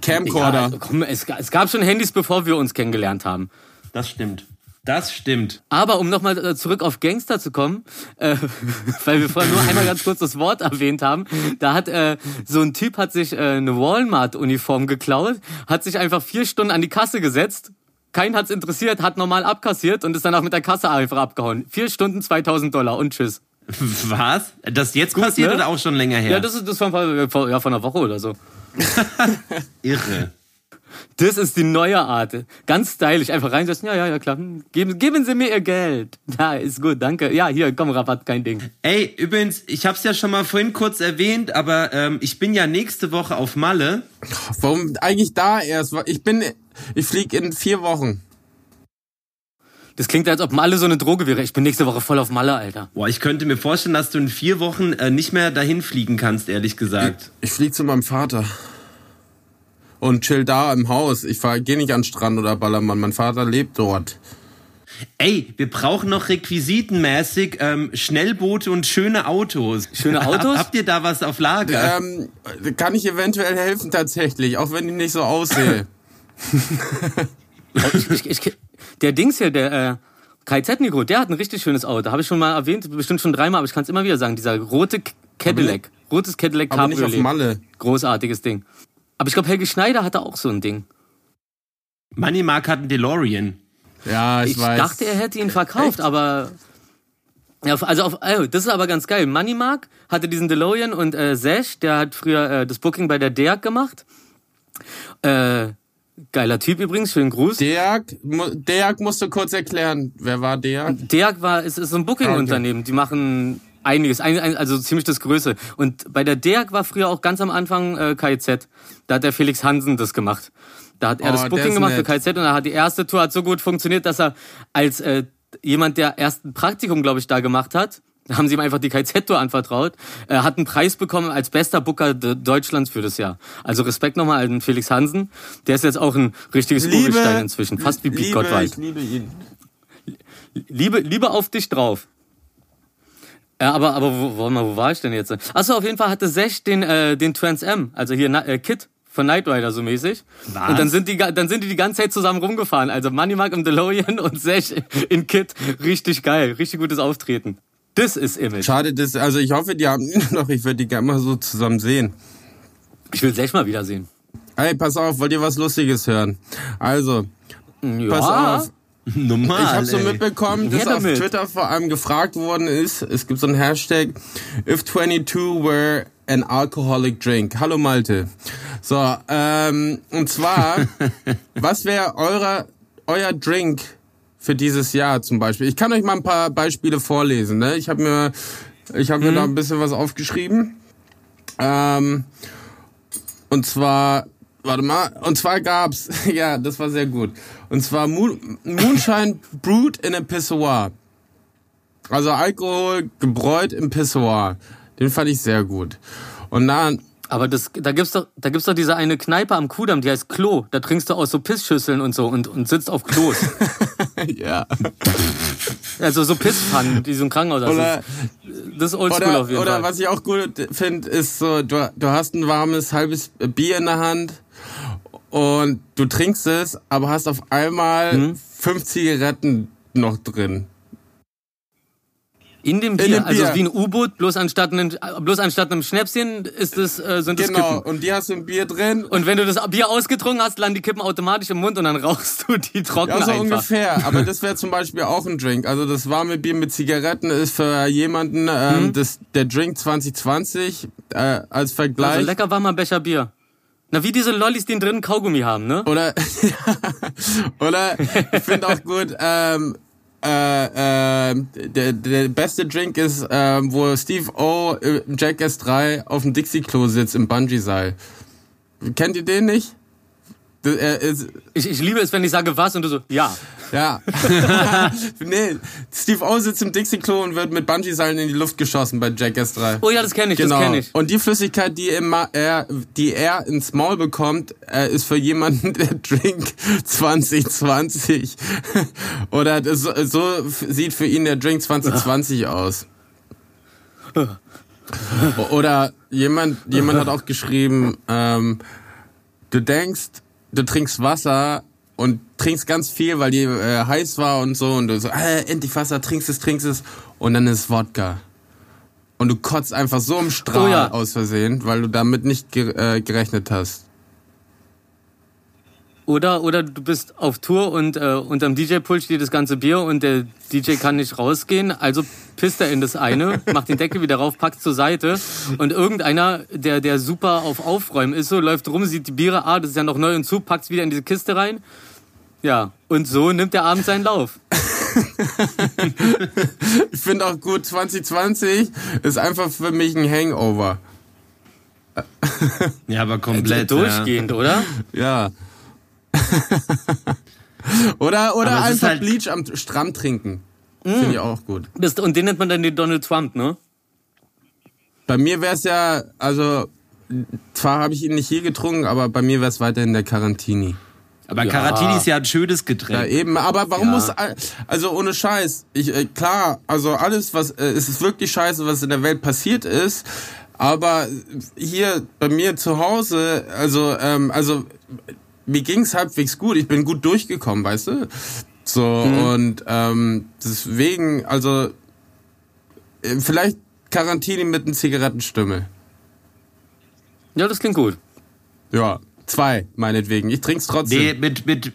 Camcorder. Ja, also, komm, es, es gab schon Handys, bevor wir uns kennengelernt haben. Das stimmt. Das stimmt. Aber um nochmal zurück auf Gangster zu kommen, äh, weil wir vorhin nur einmal ganz kurz das Wort erwähnt haben, da hat äh, so ein Typ hat sich äh, eine Walmart-Uniform geklaut, hat sich einfach vier Stunden an die Kasse gesetzt, keinen hat's interessiert, hat normal abkassiert und ist dann auch mit der Kasse einfach abgehauen. Vier Stunden, 2000 Dollar und tschüss. Was? Das jetzt passiert ne? oder auch schon länger her? Ja, das ist das von, von, ja, von einer Woche oder so. irre. Das ist die neue Art. Ganz stylisch. Einfach reinsetzen. Ja, ja, ja, klar. Geben, geben Sie mir Ihr Geld. Ja, ist gut, danke. Ja, hier, komm, Rabatt, kein Ding. Ey, übrigens, ich hab's ja schon mal vorhin kurz erwähnt, aber ähm, ich bin ja nächste Woche auf Malle. Warum eigentlich da erst? Ich bin, ich flieg in vier Wochen. Das klingt, als ob Malle so eine Droge wäre. Ich bin nächste Woche voll auf Malle, Alter. Boah, ich könnte mir vorstellen, dass du in vier Wochen äh, nicht mehr dahin fliegen kannst, ehrlich gesagt. Ich flieg zu meinem Vater. Und chill da im Haus. Ich fahr, geh nicht an den Strand oder Ballermann. Mein Vater lebt dort. Ey, wir brauchen noch requisitenmäßig ähm, Schnellboote und schöne Autos. Schöne Autos? Hab, habt ihr da was auf Lager? Ähm, kann ich eventuell helfen tatsächlich, auch wenn ich nicht so aussehe. Ich, ich, ich, der Dings hier, der äh, KZ Nico, der hat ein richtig schönes Auto. Habe ich schon mal erwähnt, bestimmt schon dreimal, aber ich kann es immer wieder sagen. Dieser rote Cadillac. Rotes Cadillac Aber nicht auf Cabriolet. Malle. Großartiges Ding. Aber ich glaube, Helge Schneider hatte auch so ein Ding. Money Mark hat einen DeLorean. Ja, ich, Ich weiß. dachte, er hätte ihn verkauft, Echt? aber. Ja, also auf, also das ist aber ganz geil. Moneymark hatte diesen DeLorean und äh, Sesh, der hat früher äh, das Booking bei der DEAG gemacht. Äh, geiler Typ übrigens, schönen Gruß. Deag, Deag musst du kurz erklären. Wer war Deag? DEAG war, es ist so ein Booking-Unternehmen. Die machen einiges, ein, ein, also ziemlich das Größe. Und bei der DEAG war früher auch ganz am Anfang äh, KIZ. Da hat der Felix Hansen das gemacht. Da hat er Oh, das Booking gemacht nett. für KIZ und da hat die erste Tour hat so gut funktioniert, dass er als äh, jemand, der erst ein Praktikum, glaube ich, da gemacht hat, da haben sie ihm einfach die KZ-Tour anvertraut, äh, hat einen Preis bekommen als bester Booker de- Deutschlands für das Jahr. Also Respekt nochmal an Felix Hansen. Der ist jetzt auch ein richtiges Urgestein inzwischen. Fast wie Pete Gottwald. ich liebe ihn. Liebe, Liebe auf dich drauf. Ja, aber, aber wo, wo, wo war ich denn jetzt? Achso, auf jeden Fall hatte Sech den, äh, den Trans M, also hier äh, Kit von Knight Rider so mäßig. Was? Und dann sind die dann sind die die ganze Zeit zusammen rumgefahren. Also Money Mark im DeLorean und Sech in Kit. Richtig geil, richtig gutes Auftreten. Das ist Image. Schade, dass, also ich hoffe, die haben ihn noch, ich würde die gerne mal so zusammen sehen. Ich will Sech mal wiedersehen. Ey, pass auf, wollt ihr was Lustiges hören? Also, Ja, pass auf. Normal. Ich habe so mitbekommen, dass auf. Twitter vor allem gefragt worden ist, es gibt so einen Hashtag, if 22 were an alcoholic drink. Hallo Malte. So, ähm, und zwar, was wäre eurer, euer Drink für dieses Jahr zum Beispiel? Ich kann euch mal ein paar Beispiele vorlesen. Ne? Ich habe mir, ich habe mir Mhm. da ein bisschen was aufgeschrieben. Ähm, und zwar, warte mal, und zwar gab's, ja, das war sehr gut. Und zwar Moon, Moonshine Brewed in a Pissoir. Also Alkohol gebräut im Pissoir. Den fand ich sehr gut. Und dann, aber das, da gibt's doch, da gibt's doch diese eine Kneipe am Kudamm, die heißt Klo. Da trinkst du aus so Pissschüsseln und so und, und sitzt auf Klos. ja. also so Pisspfannen, die so ein Krankenhaus. Oder, Das ist oldschool oder, auf jeden oder Fall. was ich auch gut finde, ist so, du, du hast ein warmes halbes Bier in der Hand und du trinkst es, aber hast auf einmal Hm? fünf Zigaretten noch drin. In dem Bier, In dem also Bier. wie ein U-Boot, bloß anstatt einem, bloß anstatt einem Schnäpschen ist es, äh, sind es Genau, Kippen. und die hast du im Bier drin. Und wenn du das Bier ausgetrunken hast, landen die Kippen automatisch im Mund und dann rauchst du die trocken Ja, so einfach. ungefähr. Aber das wäre zum Beispiel auch ein Drink. Also das warme Bier mit Zigaretten ist für jemanden ähm, das, der Drink 2020 äh, als Also Vergleich. lecker warmer Becher Bier. Na, wie diese Lollis, die einen drinnen Kaugummi haben, ne? Oder, oder ich finde auch gut, ähm, äh, äh, der, der beste Drink ist, ähm, wo Steve O im Jackass 3 auf dem Dixie-Klo sitzt im Bungee-Seil. Kennt ihr den nicht? Das, ist, Ich, ich liebe es, wenn ich sage was und du so, ja. Ja. nee, Steve O sitzt im Dixie-Klo und wird mit Bungee-Seilen in die Luft geschossen bei Jackass 3. Oh ja, das kenne ich, Genau. das kenne ich. Und die Flüssigkeit, die, immer er, die er ins Maul bekommt, äh, ist für jemanden, der Drink 2020. Oder so f- sieht für ihn der Drink 2020 aus. Oder jemand, jemand hat auch geschrieben, ähm, du denkst, du trinkst Wasser und trinkst ganz viel, weil die äh, heiß war und so und du so, äh, endlich Wasser, trinkst es, trinkst es und dann ist Wodka. Und du kotzt einfach so im Strahl Oh ja. aus Versehen, weil du damit nicht ge äh, gerechnet hast. Oder, oder du bist auf Tour und äh, unterm DJ-Pult steht das ganze Bier und der DJ kann nicht rausgehen, also pisst er in das eine, macht den Deckel wieder rauf, packt zur Seite und irgendeiner, der, der super auf Aufräumen ist, so läuft rum, sieht die Biere, ah, das ist ja noch neu und zu, packt's wieder in diese Kiste rein. Ja, und so nimmt der Abend seinen Lauf. Ich finde auch gut, 2020 ist einfach für mich ein Hangover. Ja, aber komplett. ja. Durchgehend, oder? Ja. oder oder einfach halt- Bleach am Strand trinken. Finde ich auch gut. Das, und den nennt man dann den Donald Trump, ne? Bei mir wäre es ja, also zwar habe ich ihn nicht hier getrunken, aber bei mir wäre es weiterhin der Carantini. Aber Ja. Karatini ist ja ein schönes Ja, Getränk. eben, aber warum Ja. muss, also ohne Scheiß, ich, äh, klar, also alles, was, äh, es ist wirklich scheiße, was in der Welt passiert ist, aber hier bei mir zu Hause, also, ähm, also, mir ging's halbwegs gut, ich bin gut durchgekommen, weißt du? So, und, ähm, deswegen, also, äh, vielleicht Quarantäne mit einem Zigarettenstümmel. Ja, das klingt gut. Ja, zwei, meinetwegen. Ich trink's trotzdem. Nee, mit, mit,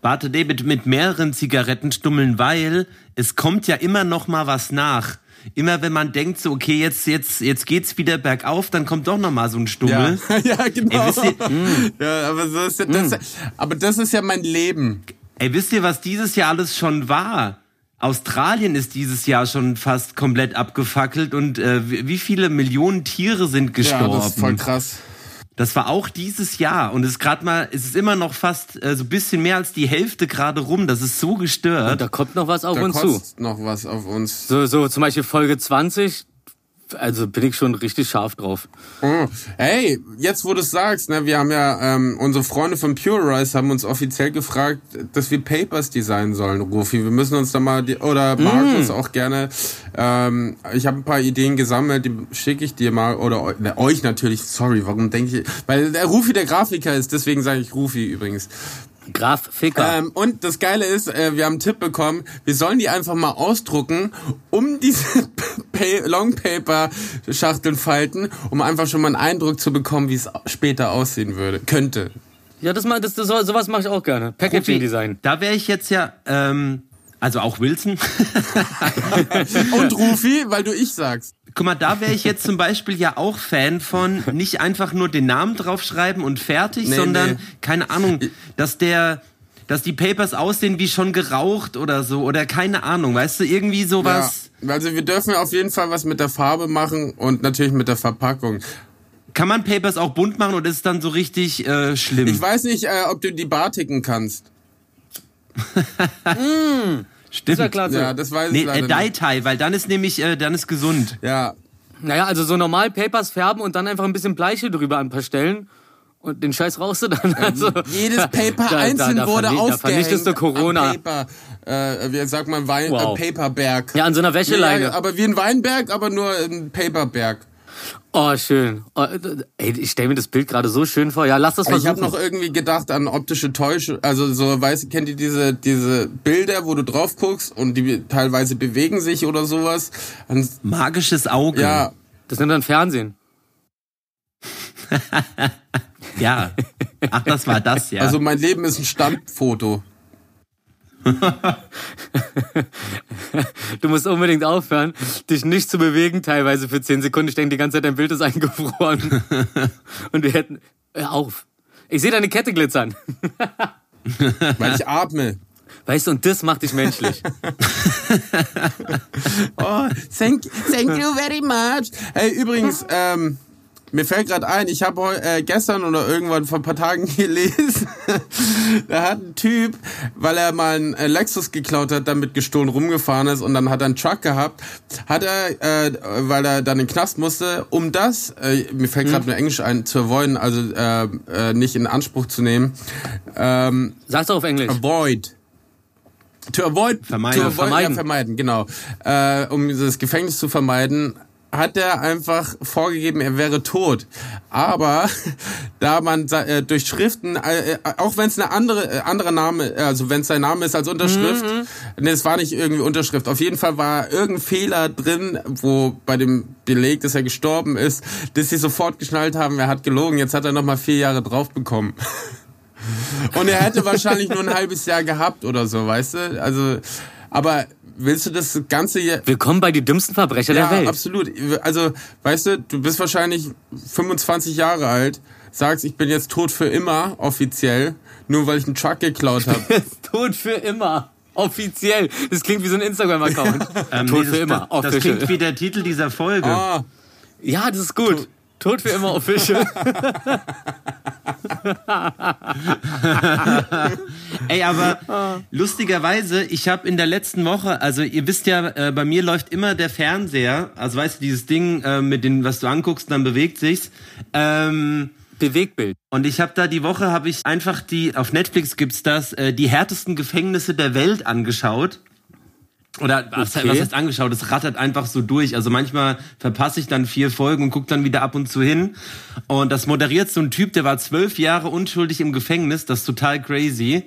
warte, nee, mit, mit mehreren Zigarettenstummeln, weil es kommt ja immer noch mal was nach. Immer wenn man denkt, so, okay, jetzt, jetzt, jetzt geht's wieder bergauf, dann kommt doch noch mal so ein Ja, Stummel. ja genau. Ey, ihr- ja, aber, ja, das, aber das ist ja mein Leben. Ey, wisst ihr, was dieses Jahr alles schon war? Australien ist dieses Jahr schon fast komplett abgefackelt und äh, wie viele Millionen Tiere sind gestorben? Ja, das ist voll krass. Das war auch dieses Jahr und es ist gerade mal, es ist immer noch fast äh, so ein bisschen mehr als die Hälfte gerade rum. Das ist so gestört. Und da kommt noch was auf Da uns zu. noch was auf uns. So, so zum Beispiel Folge 20. Also bin ich schon richtig scharf drauf. Oh. Hey, jetzt wo du es sagst, ne, wir haben ja, ähm, unsere Freunde von Pure Rice haben uns offiziell gefragt, dass wir Papers designen sollen, Rufi. Wir müssen uns da mal, die, oder Markus auch gerne, ähm, ich habe ein paar Ideen gesammelt, die schicke ich dir mal, oder ne, euch natürlich, sorry, warum denke ich, weil der Rufi der Grafiker ist, deswegen sage ich Rufi übrigens. Graf Ficker. Ähm, und das Geile ist, äh, wir haben einen Tipp bekommen, wir sollen die einfach mal ausdrucken, um diese Pa- Longpaper-Schachteln falten, um einfach schon mal einen Eindruck zu bekommen, wie es später aussehen würde, könnte. ja, das, ma- das, das, sowas mache ich auch gerne. Packaging Design. Da wäre ich jetzt ja, ähm, also auch Wilson. Und Rufi, weil du ich sagst. Guck mal, da wäre ich jetzt zum Beispiel ja auch Fan von nicht einfach nur den Namen draufschreiben und fertig, Nee, sondern, nee. keine Ahnung, dass der, dass die Papers aussehen wie schon geraucht oder so oder keine Ahnung, weißt du, irgendwie sowas. Ja, also wir dürfen auf jeden Fall was mit der Farbe machen und natürlich mit der Verpackung. Kann man Papers auch bunt machen oder ist es dann so richtig äh, schlimm? Ich weiß nicht, äh, ob du die Barticken kannst. Stimmt. Ist ja klar so. Ja, das weiß ich Nee, leider äh, nicht. Dai-Tai, weil dann ist nämlich, äh, dann ist gesund. Ja, Naja, also so normal Papers färben und dann einfach ein bisschen Bleiche drüber an ein paar Stellen. Und den Scheiß rauchst du dann. Also, jedes Paper da- einzeln da, da wurde verni- Da aufgehängt. vernichtest du Corona. Paper, äh, wie sagt man, Wein, Wow. äh, Paperberg. Ja, an so einer Wäscheleine. Ja, aber wie ein Weinberg, aber nur ein Paperberg. Oh, schön. Oh, ey, ich stelle mir das Bild gerade so schön vor. Ja, lass das Ich habe noch irgendwie gedacht an optische Täuschung. Also so, weißt du, kennt ihr diese, diese Bilder, wo du drauf guckst und die teilweise bewegen sich oder sowas? Und, Magisches Auge. ja, Das nimmt dann Fernsehen. Ja. Ach, das war das, ja. also mein Leben ist ein Standfoto. Du musst unbedingt aufhören, dich nicht zu bewegen, teilweise für 10 Sekunden. Ich denke die ganze Zeit, dein Bild ist eingefroren. Und wir hätten. Hör auf. Ich sehe deine Kette glitzern. Weil ich atme. Weißt du, und das macht dich menschlich. Oh, thank, thank you very much. Hey, übrigens, ähm, mir fällt gerade ein, ich habe äh, gestern oder irgendwann vor ein paar Tagen gelesen, da hat ein Typ, weil er mal einen äh, Lexus geklaut hat, damit gestohlen rumgefahren ist und dann hat er einen Truck gehabt, hat er, äh, weil er dann in den Knast musste, um das, äh, mir fällt gerade nur Englisch ein, zu avoiden, also äh, äh, nicht in Anspruch zu nehmen, ähm, Sag's doch auf Englisch. avoid. To avoid, Vermeiden. To avoid Vermeiden. Ja, vermeiden, genau. Äh, um das Gefängnis zu vermeiden, hat er einfach vorgegeben, er wäre tot. Aber da man äh, durch Schriften, äh, äh, auch wenn es eine andere äh, anderer Name, also wenn es sein Name ist als Unterschrift, nee, es war nicht irgendwie Unterschrift. Auf jeden Fall war irgendein Fehler drin, wo bei dem Beleg, dass er gestorben ist, dass sie sofort geschnallt haben, er hat gelogen. Jetzt hat er noch mal vier Jahre drauf bekommen. Und er hätte wahrscheinlich nur ein halbes Jahr gehabt oder so, weißt du? Also, aber willst du das Ganze hier... Willkommen bei die dümmsten Verbrecher Ja, der Welt. absolut. Also, weißt du, du bist wahrscheinlich 25 Jahre alt, sagst, ich bin jetzt tot für immer, offiziell, nur weil ich einen Truck geklaut habe. Tod für immer. Offiziell. Das klingt wie so ein Instagram-Account. Ähm, Tod nee, für das, immer. Das, das klingt wie der Titel dieser Folge. ah, Ja, das ist gut. Tod für immer official. Ey, aber lustigerweise, ich habe in der letzten Woche, also ihr wisst ja, äh, bei mir läuft immer der Fernseher, also weißt du, dieses Ding äh, mit den, was du anguckst, dann bewegt sich's. Ähm, Bewegtbild. und ich habe da die Woche, habe ich einfach die, auf Netflix gibt's das, äh, die härtesten Gefängnisse der Welt angeschaut. Oder was, Okay. was heißt angeschaut? Es rattert einfach so durch. Also manchmal verpasse ich dann vier Folgen und guck dann wieder ab und zu hin. Und das moderiert so ein Typ, der war zwölf Jahre unschuldig im Gefängnis. Das ist total crazy.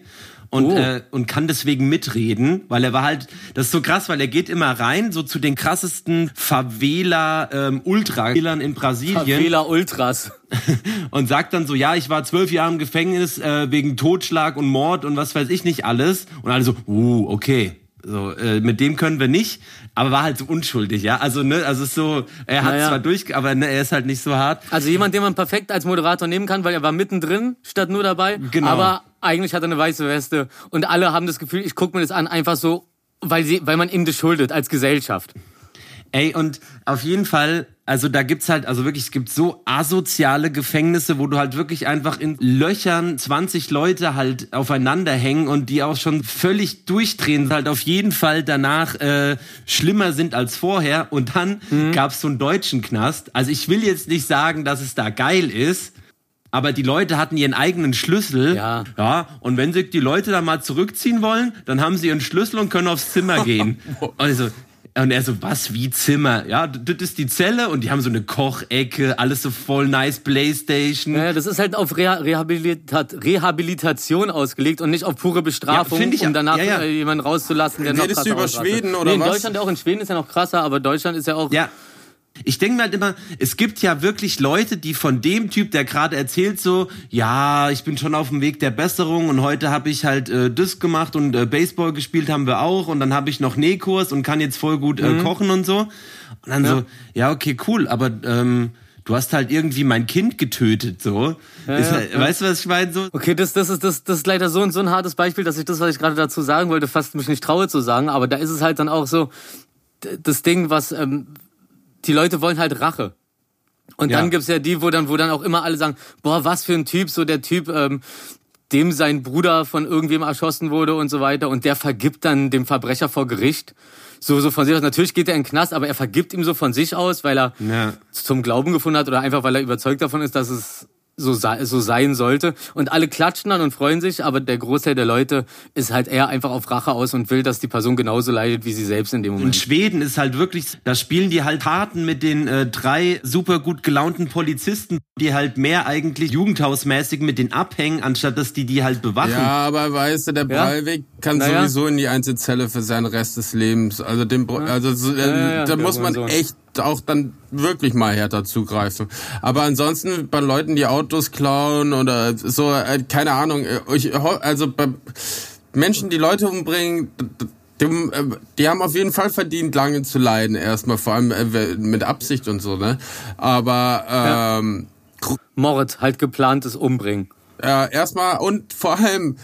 Und, Oh. äh, und kann deswegen mitreden, weil er war halt, das ist so krass, weil er geht immer rein, so zu den krassesten Favela ähm, in Brasilien Fehler Ultras. und sagt dann so, ja, ich war zwölf Jahre im Gefängnis äh, wegen Totschlag und Mord und was weiß ich nicht alles. Und alle so, uh, okay. So, äh, mit dem können wir nicht, aber war halt so unschuldig, ja. Also, ne, also ist so, er hat Naja. zwar durch, aber ne, er ist halt nicht so hart. Also jemand, den man perfekt als Moderator nehmen kann, weil er war mittendrin statt nur dabei. Genau. Aber eigentlich hat er eine weiße Weste und alle haben das Gefühl, ich gucke mir das an, einfach so weil, sie, weil man ihm das schuldet als Gesellschaft. Ey, und auf jeden Fall, also da gibt's halt, also wirklich, es gibt so asoziale Gefängnisse, wo du halt wirklich einfach in Löchern 20 Leute halt aufeinander hängen und die auch schon völlig durchdrehen, halt auf jeden Fall danach äh, schlimmer sind als vorher. Und dann mhm. gab's so einen deutschen Knast. Also ich will jetzt nicht sagen, dass es da geil ist, aber die Leute hatten ihren eigenen Schlüssel. Ja. Ja. Und wenn sich die Leute da mal zurückziehen wollen, dann haben sie ihren Schlüssel und können aufs Zimmer gehen. Also, und er so, was, wie Zimmer? Ja, das ist die Zelle und die haben so eine Kochecke, alles so voll nice Playstation. Ja, das ist halt auf Reha Rehabilitat Rehabilitation ausgelegt und nicht auf pure Bestrafung, ja, ich, um danach ja, ja. jemanden rauszulassen, der Redest noch krasser du über Schweden oder nee, in was? In Deutschland auch, in Schweden ist ja noch krasser, aber Deutschland ist ja auch... Ja. Ich denke mir halt immer, es gibt ja wirklich Leute, die von dem Typ, der gerade erzählt, so, ja, ich bin schon auf dem Weg der Besserung und heute habe ich halt äh, das gemacht und äh, Baseball gespielt haben wir auch und dann habe ich noch Nähkurs und kann jetzt voll gut äh, mhm. kochen und so. Und dann ja. so, ja, okay, cool, aber ähm, du hast halt irgendwie mein Kind getötet, so. Ja, ist, halt, ja. Weißt du, was ich meine? So? Okay, das, das, ist, das, das ist leider so ein, so ein hartes Beispiel, dass ich das, was ich gerade dazu sagen wollte, fast mich nicht traue zu sagen, aber da ist es halt dann auch so, das Ding, was, ähm, die Leute wollen halt Rache. Und ja. dann gibt's ja die, wo dann, wo dann auch immer alle sagen, boah, was für ein Typ, so der Typ, ähm, dem sein Bruder von irgendwem erschossen wurde und so weiter und der vergibt dann dem Verbrecher vor Gericht. So, so von sich aus. Natürlich geht er in den Knast, aber er vergibt ihm so von sich aus, weil er ja. zum Glauben gefunden hat oder einfach weil er überzeugt davon ist, dass es so, so sein sollte. Und alle klatschen dann und freuen sich, aber der Großteil der Leute ist halt eher einfach auf Rache aus und will, dass die Person genauso leidet wie sie selbst in dem Moment. In Schweden ist halt wirklich, da spielen die halt Harten mit den äh, drei super gut gelaunten Polizisten, die halt mehr eigentlich jugendhausmäßig mit denen abhängen, anstatt dass die die halt bewachen. Ja, aber weißt du, der Breivik ja? kann naja. sowieso in die Einzelzelle für seinen Rest des Lebens. Also dem, also äh, ja, ja, da muss man echt auch dann wirklich mal härter zugreifen. Aber ansonsten bei Leuten, die Autos klauen oder so, äh, keine Ahnung, äh, ich, also bei Menschen, die Leute umbringen, die, äh, die haben auf jeden Fall verdient, lange zu leiden, erstmal, vor allem mit Absicht und so, ne? Aber ähm, ja. Mord, halt geplantes Umbringen. Ja, erstmal und vor allem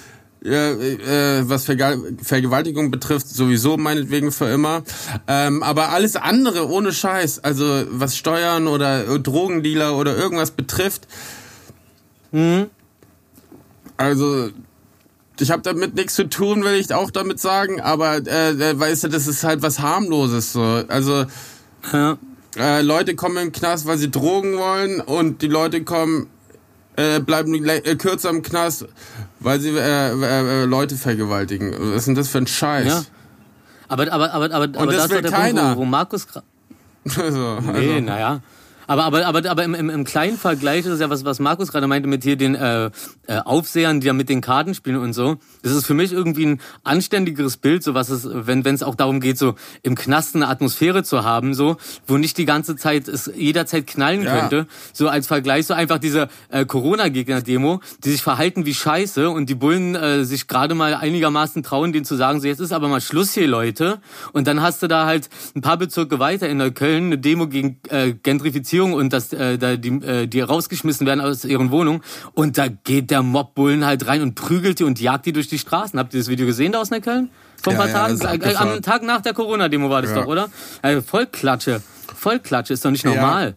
äh, was Vergewaltigung betrifft, sowieso meinetwegen für immer. Ähm, aber alles andere ohne Scheiß, also was Steuern oder Drogendealer oder irgendwas betrifft, mhm. also ich habe damit nichts zu tun, will ich auch damit sagen, aber äh, weißt du, das ist halt was harmloses so. Also ja. äh, Leute kommen im Knast, weil sie Drogen wollen und die Leute kommen äh, bleiben äh, kürzer im Knast, weil sie äh, äh, Leute vergewaltigen. Was ist denn das für ein Scheiß? Ja. Aber, aber, aber, aber, aber das, das will keiner. Punkt, wo, wo Markus... also, nee, also. naja. Aber, aber, aber, aber im, im, im kleinen Vergleich ist es ja, was, was Markus gerade meinte mit hier den äh, äh, Aufsehern, die ja mit den Karten spielen und so. Das ist für mich irgendwie ein anständigeres Bild, so was es, wenn wenn es auch darum geht, so im Knast eine Atmosphäre zu haben, so, wo nicht die ganze Zeit es jederzeit knallen ja. könnte. So als Vergleich, so einfach diese äh, Corona-Gegner-Demo, die sich verhalten wie Scheiße und die Bullen äh, sich gerade mal einigermaßen trauen, denen zu sagen, so jetzt ist aber mal Schluss hier, Leute. Und dann hast du da halt ein paar Bezirke weiter in Neukölln eine Demo gegen äh, Gentrifizierung Beziehung und dass äh, da die, äh, die rausgeschmissen werden aus ihren Wohnungen. Und da geht der Mobbullen halt rein und prügelt die und jagt die durch die Straßen. Habt ihr das Video gesehen da aus Neukölln? Vor ein ja, paar Tagen? Äh, am Tag nach der Corona-Demo war das ja. doch, oder? Also Vollklatsche. Vollklatsche ist doch nicht normal.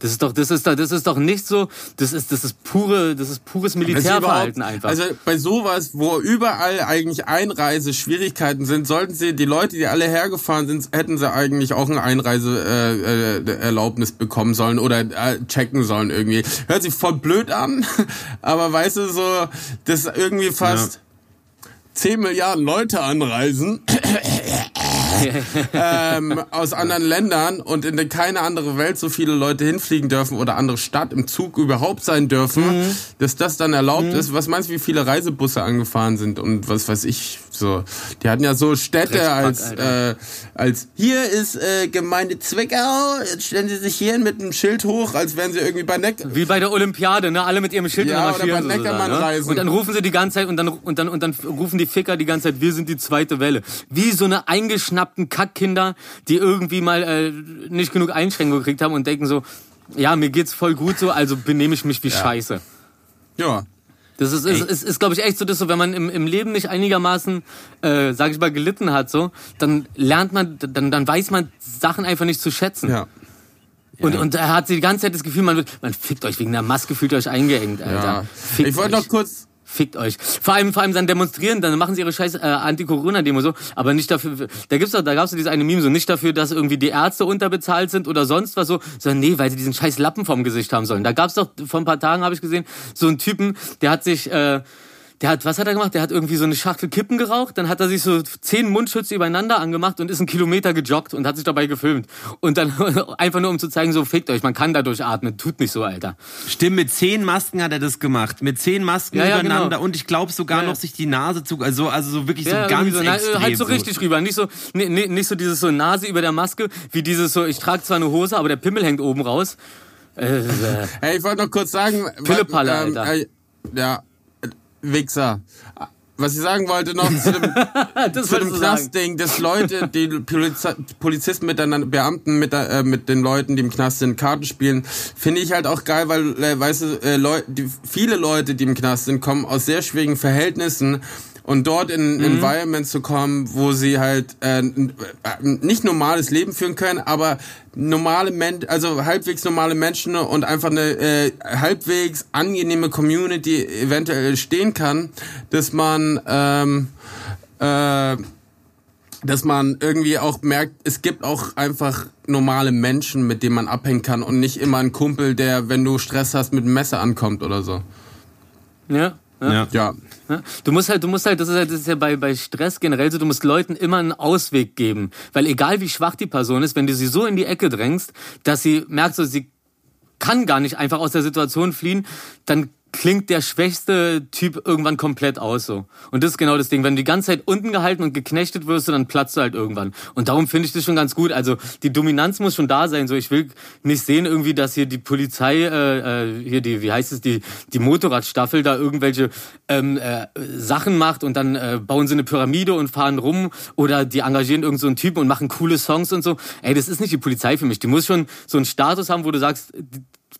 Ja. Das ist doch, das ist doch, das ist doch nicht so, das ist, das ist pure, das ist pures Militärverhalten einfach. Also bei sowas, wo überall eigentlich Einreiseschwierigkeiten sind, sollten sie, die Leute, die alle hergefahren sind, hätten sie eigentlich auch eine Einreiseerlaubnis äh, bekommen sollen oder äh, checken sollen irgendwie. Hört sich voll blöd an, aber weißt du so, das irgendwie fast ja. 10 Milliarden Leute anreisen ähm, aus anderen Ländern und in keine andere Welt so viele Leute hinfliegen dürfen oder andere Stadt im Zug überhaupt sein dürfen, mhm. dass das dann erlaubt mhm. ist. Was meinst du, wie viele Reisebusse angefahren sind und was weiß ich so? Die hatten ja so Städte als äh, als hier ist äh, Gemeinde Zwickau. Jetzt stellen sie sich hier mit einem Schild hoch, als wären sie irgendwie bei Neck. Wie bei der Olympiade, ne? Alle mit ihrem Schild ja, oder bei Neckermann ne? reisen. Und dann rufen sie die ganze Zeit und dann und dann und dann rufen die Ficker die ganze Zeit, wir sind die zweite Welle. Wie so eine eingeschnappten Kackkinder, die irgendwie mal äh, nicht genug Einschränkungen gekriegt haben und denken so, ja, mir geht's voll gut so, also benehme ich mich wie ja. Scheiße. Ja. Das ist, ist, ist, ist glaube ich, echt so, dass so, wenn man im, im Leben nicht einigermaßen, äh, sag ich mal, gelitten hat, so, dann lernt man, dann, dann weiß man Sachen einfach nicht zu schätzen. Ja. Und, und er hat die ganze Zeit das Gefühl, man wird, man fickt euch wegen der Maske, fühlt euch eingeengt, Alter. ja. Fickt Ich wollte noch kurz Fickt euch. Vor allem, vor allem dann demonstrieren, dann machen sie ihre scheiß äh, Anti-Corona-Demo so, aber nicht dafür, da gibt's doch, da gab's doch diese eine Meme so, nicht dafür, dass irgendwie die Ärzte unterbezahlt sind oder sonst was so, sondern nee, weil sie diesen scheiß Lappen vom Gesicht haben sollen. Da gab's doch, vor ein paar Tagen habe ich gesehen, so einen Typen, der hat sich, äh, der hat, was hat er gemacht? Der hat irgendwie so eine Schachtel Kippen geraucht, dann hat er sich so zehn Mundschütze übereinander angemacht und ist einen Kilometer gejoggt und hat sich dabei gefilmt. Und dann einfach nur um zu zeigen, so fickt euch, man kann dadurch atmen, tut nicht so, Alter. Stimmt, mit zehn Masken hat er das gemacht. Mit zehn Masken Ja, ja, übereinander genau. und ich glaube sogar Ja, noch sich die Nase zu, also, also so wirklich so ganz so, na, extrem. halt so richtig rüber. Nicht so, nee, nee, nicht so dieses so Nase über der Maske, wie dieses so, ich trage zwar eine Hose, aber der Pimmel hängt oben raus. Äh, äh, Hey, ich wollte noch kurz sagen. Pillepalle, wa- Alter. äh, ja, äh, Wichser. Was ich sagen wollte noch zu dem, das zu dem. Knastding, dass Leute, die Poliz Polizisten miteinander, Beamten mit, äh, mit den Leuten, die im Knast sind, Karten spielen, finde ich halt auch geil, weil, äh, weißt du, äh, Leu die, viele Leute, die im Knast sind, kommen aus sehr schwierigen Verhältnissen und dort in Mhm. ein Environment zu kommen, wo sie halt äh, äh, nicht normales Leben führen können, aber normale Men also halbwegs normale Menschen und einfach eine äh, halbwegs angenehme Community eventuell stehen kann, dass man ähm, äh, dass man irgendwie auch merkt, es gibt auch einfach normale Menschen, mit denen man abhängen kann und nicht immer ein Kumpel, der, wenn du Stress hast, mit einem Messer ankommt oder so. Ja, ja. Ja. Ja? Du musst halt, du musst halt, das ist, halt, das ist ja bei, bei Stress generell so, du musst Leuten immer einen Ausweg geben. Weil egal wie schwach die Person ist, wenn du sie so in die Ecke drängst, dass sie merkt, so, sie kann gar nicht einfach aus der Situation fliehen, dann klingt der schwächste Typ irgendwann komplett aus so. Und das ist genau das Ding. Wenn du die ganze Zeit unten gehalten und geknechtet wirst, dann platzt du halt irgendwann. Und darum finde ich das schon ganz gut. Also die Dominanz muss schon da sein. So, ich will nicht sehen irgendwie, dass hier die Polizei, äh, äh, hier die, wie heißt es, die die Motorradstaffel da irgendwelche ähm, äh, Sachen macht und dann äh, bauen sie eine Pyramide und fahren rum oder die engagieren irgend so Typen und machen coole Songs und so. Ey, das ist nicht die Polizei für mich. Die muss schon so einen Status haben, wo du sagst,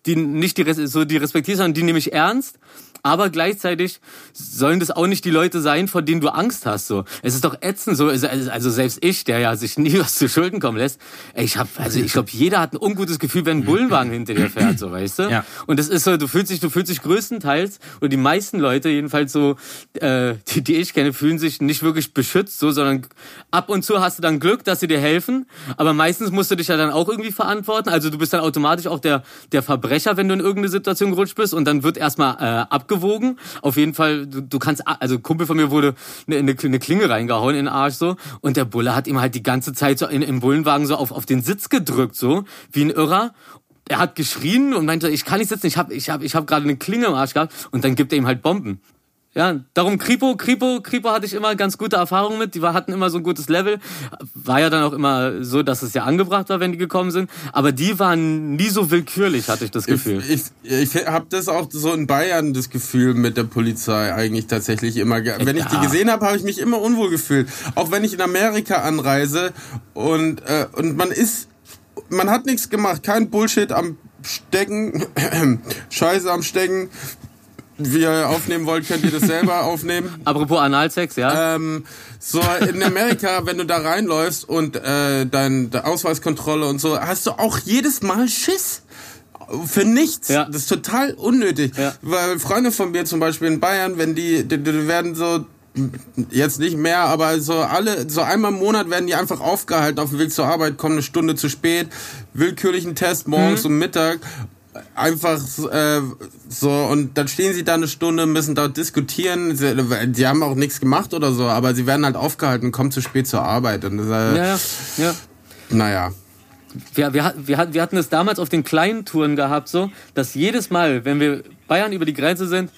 die, nicht die, so die respektierst, sondern die nehme ich ernst. Aber gleichzeitig sollen das auch nicht die Leute sein, vor denen du Angst hast. So, es ist doch ätzend. So, also selbst ich, der ja sich nie was zu Schulden kommen lässt. Ey, ich habe, also ich glaube, jeder hat ein ungutes Gefühl, wenn ein Bullenwagen hinter dir fährt, so weißt du. Ja. Und das ist so, du fühlst dich, du fühlst dich größtenteils oder die meisten Leute jedenfalls so, äh, die, die ich kenne, fühlen sich nicht wirklich beschützt, so, sondern ab und zu hast du dann Glück, dass sie dir helfen. Aber meistens musst du dich ja dann auch irgendwie verantworten. Also du bist dann automatisch auch der der Verbrecher, wenn du in irgendeine Situation gerutscht bist und dann wird erstmal äh, abgewogen. Auf jeden Fall, du, du kannst, also Kumpel von mir wurde eine, eine, eine Klinge reingehauen in den Arsch so und der Bulle hat ihm halt die ganze Zeit so in, im Bullenwagen so auf, auf den Sitz gedrückt, so wie ein Irrer. Er hat geschrien und meinte, ich kann nicht sitzen, ich habe ich hab, ich hab gerade eine Klinge im Arsch gehabt und dann gibt er ihm halt Bomben. Ja, darum Kripo, Kripo, Kripo hatte ich immer ganz gute Erfahrungen mit. Die war, hatten immer so ein gutes Level. War ja dann auch immer so, dass es ja angebracht war, wenn die gekommen sind. Aber die waren nie so willkürlich, hatte ich das Gefühl. Ich, ich, ich habe das auch so in Bayern das Gefühl mit der Polizei eigentlich tatsächlich immer. Wenn ich die gesehen habe, habe ich mich immer unwohl gefühlt. Auch wenn ich in Amerika anreise und äh, und man ist, man hat nichts gemacht, kein Bullshit am Stecken, Scheiße am Stecken. Wie ihr aufnehmen wollt, könnt ihr das selber aufnehmen. Apropos Analsex, ja. Ähm, so in Amerika, wenn du da reinläufst und äh, dein deine Ausweiskontrolle und so, hast du auch jedes Mal Schiss. Für nichts. Ja. Das ist total unnötig. Ja. Weil Freunde von mir zum Beispiel in Bayern, wenn die, die, die werden so jetzt nicht mehr, aber so alle, so einmal im Monat werden die einfach aufgehalten auf dem Weg zur Arbeit, kommen eine Stunde zu spät, willkürlichen Test morgens Mhm. um Mittag, einfach äh, so und dann stehen sie da eine Stunde, müssen dort diskutieren, sie, die haben auch nichts gemacht oder so, aber sie werden halt aufgehalten und kommen zu spät zur Arbeit und das, äh, ja, ja, ja. naja. Wir, wir, wir, hatten- wir hatten es damals auf den kleinen Touren gehabt, so, dass jedes Mal, wenn wir Bayern über die Grenze sind,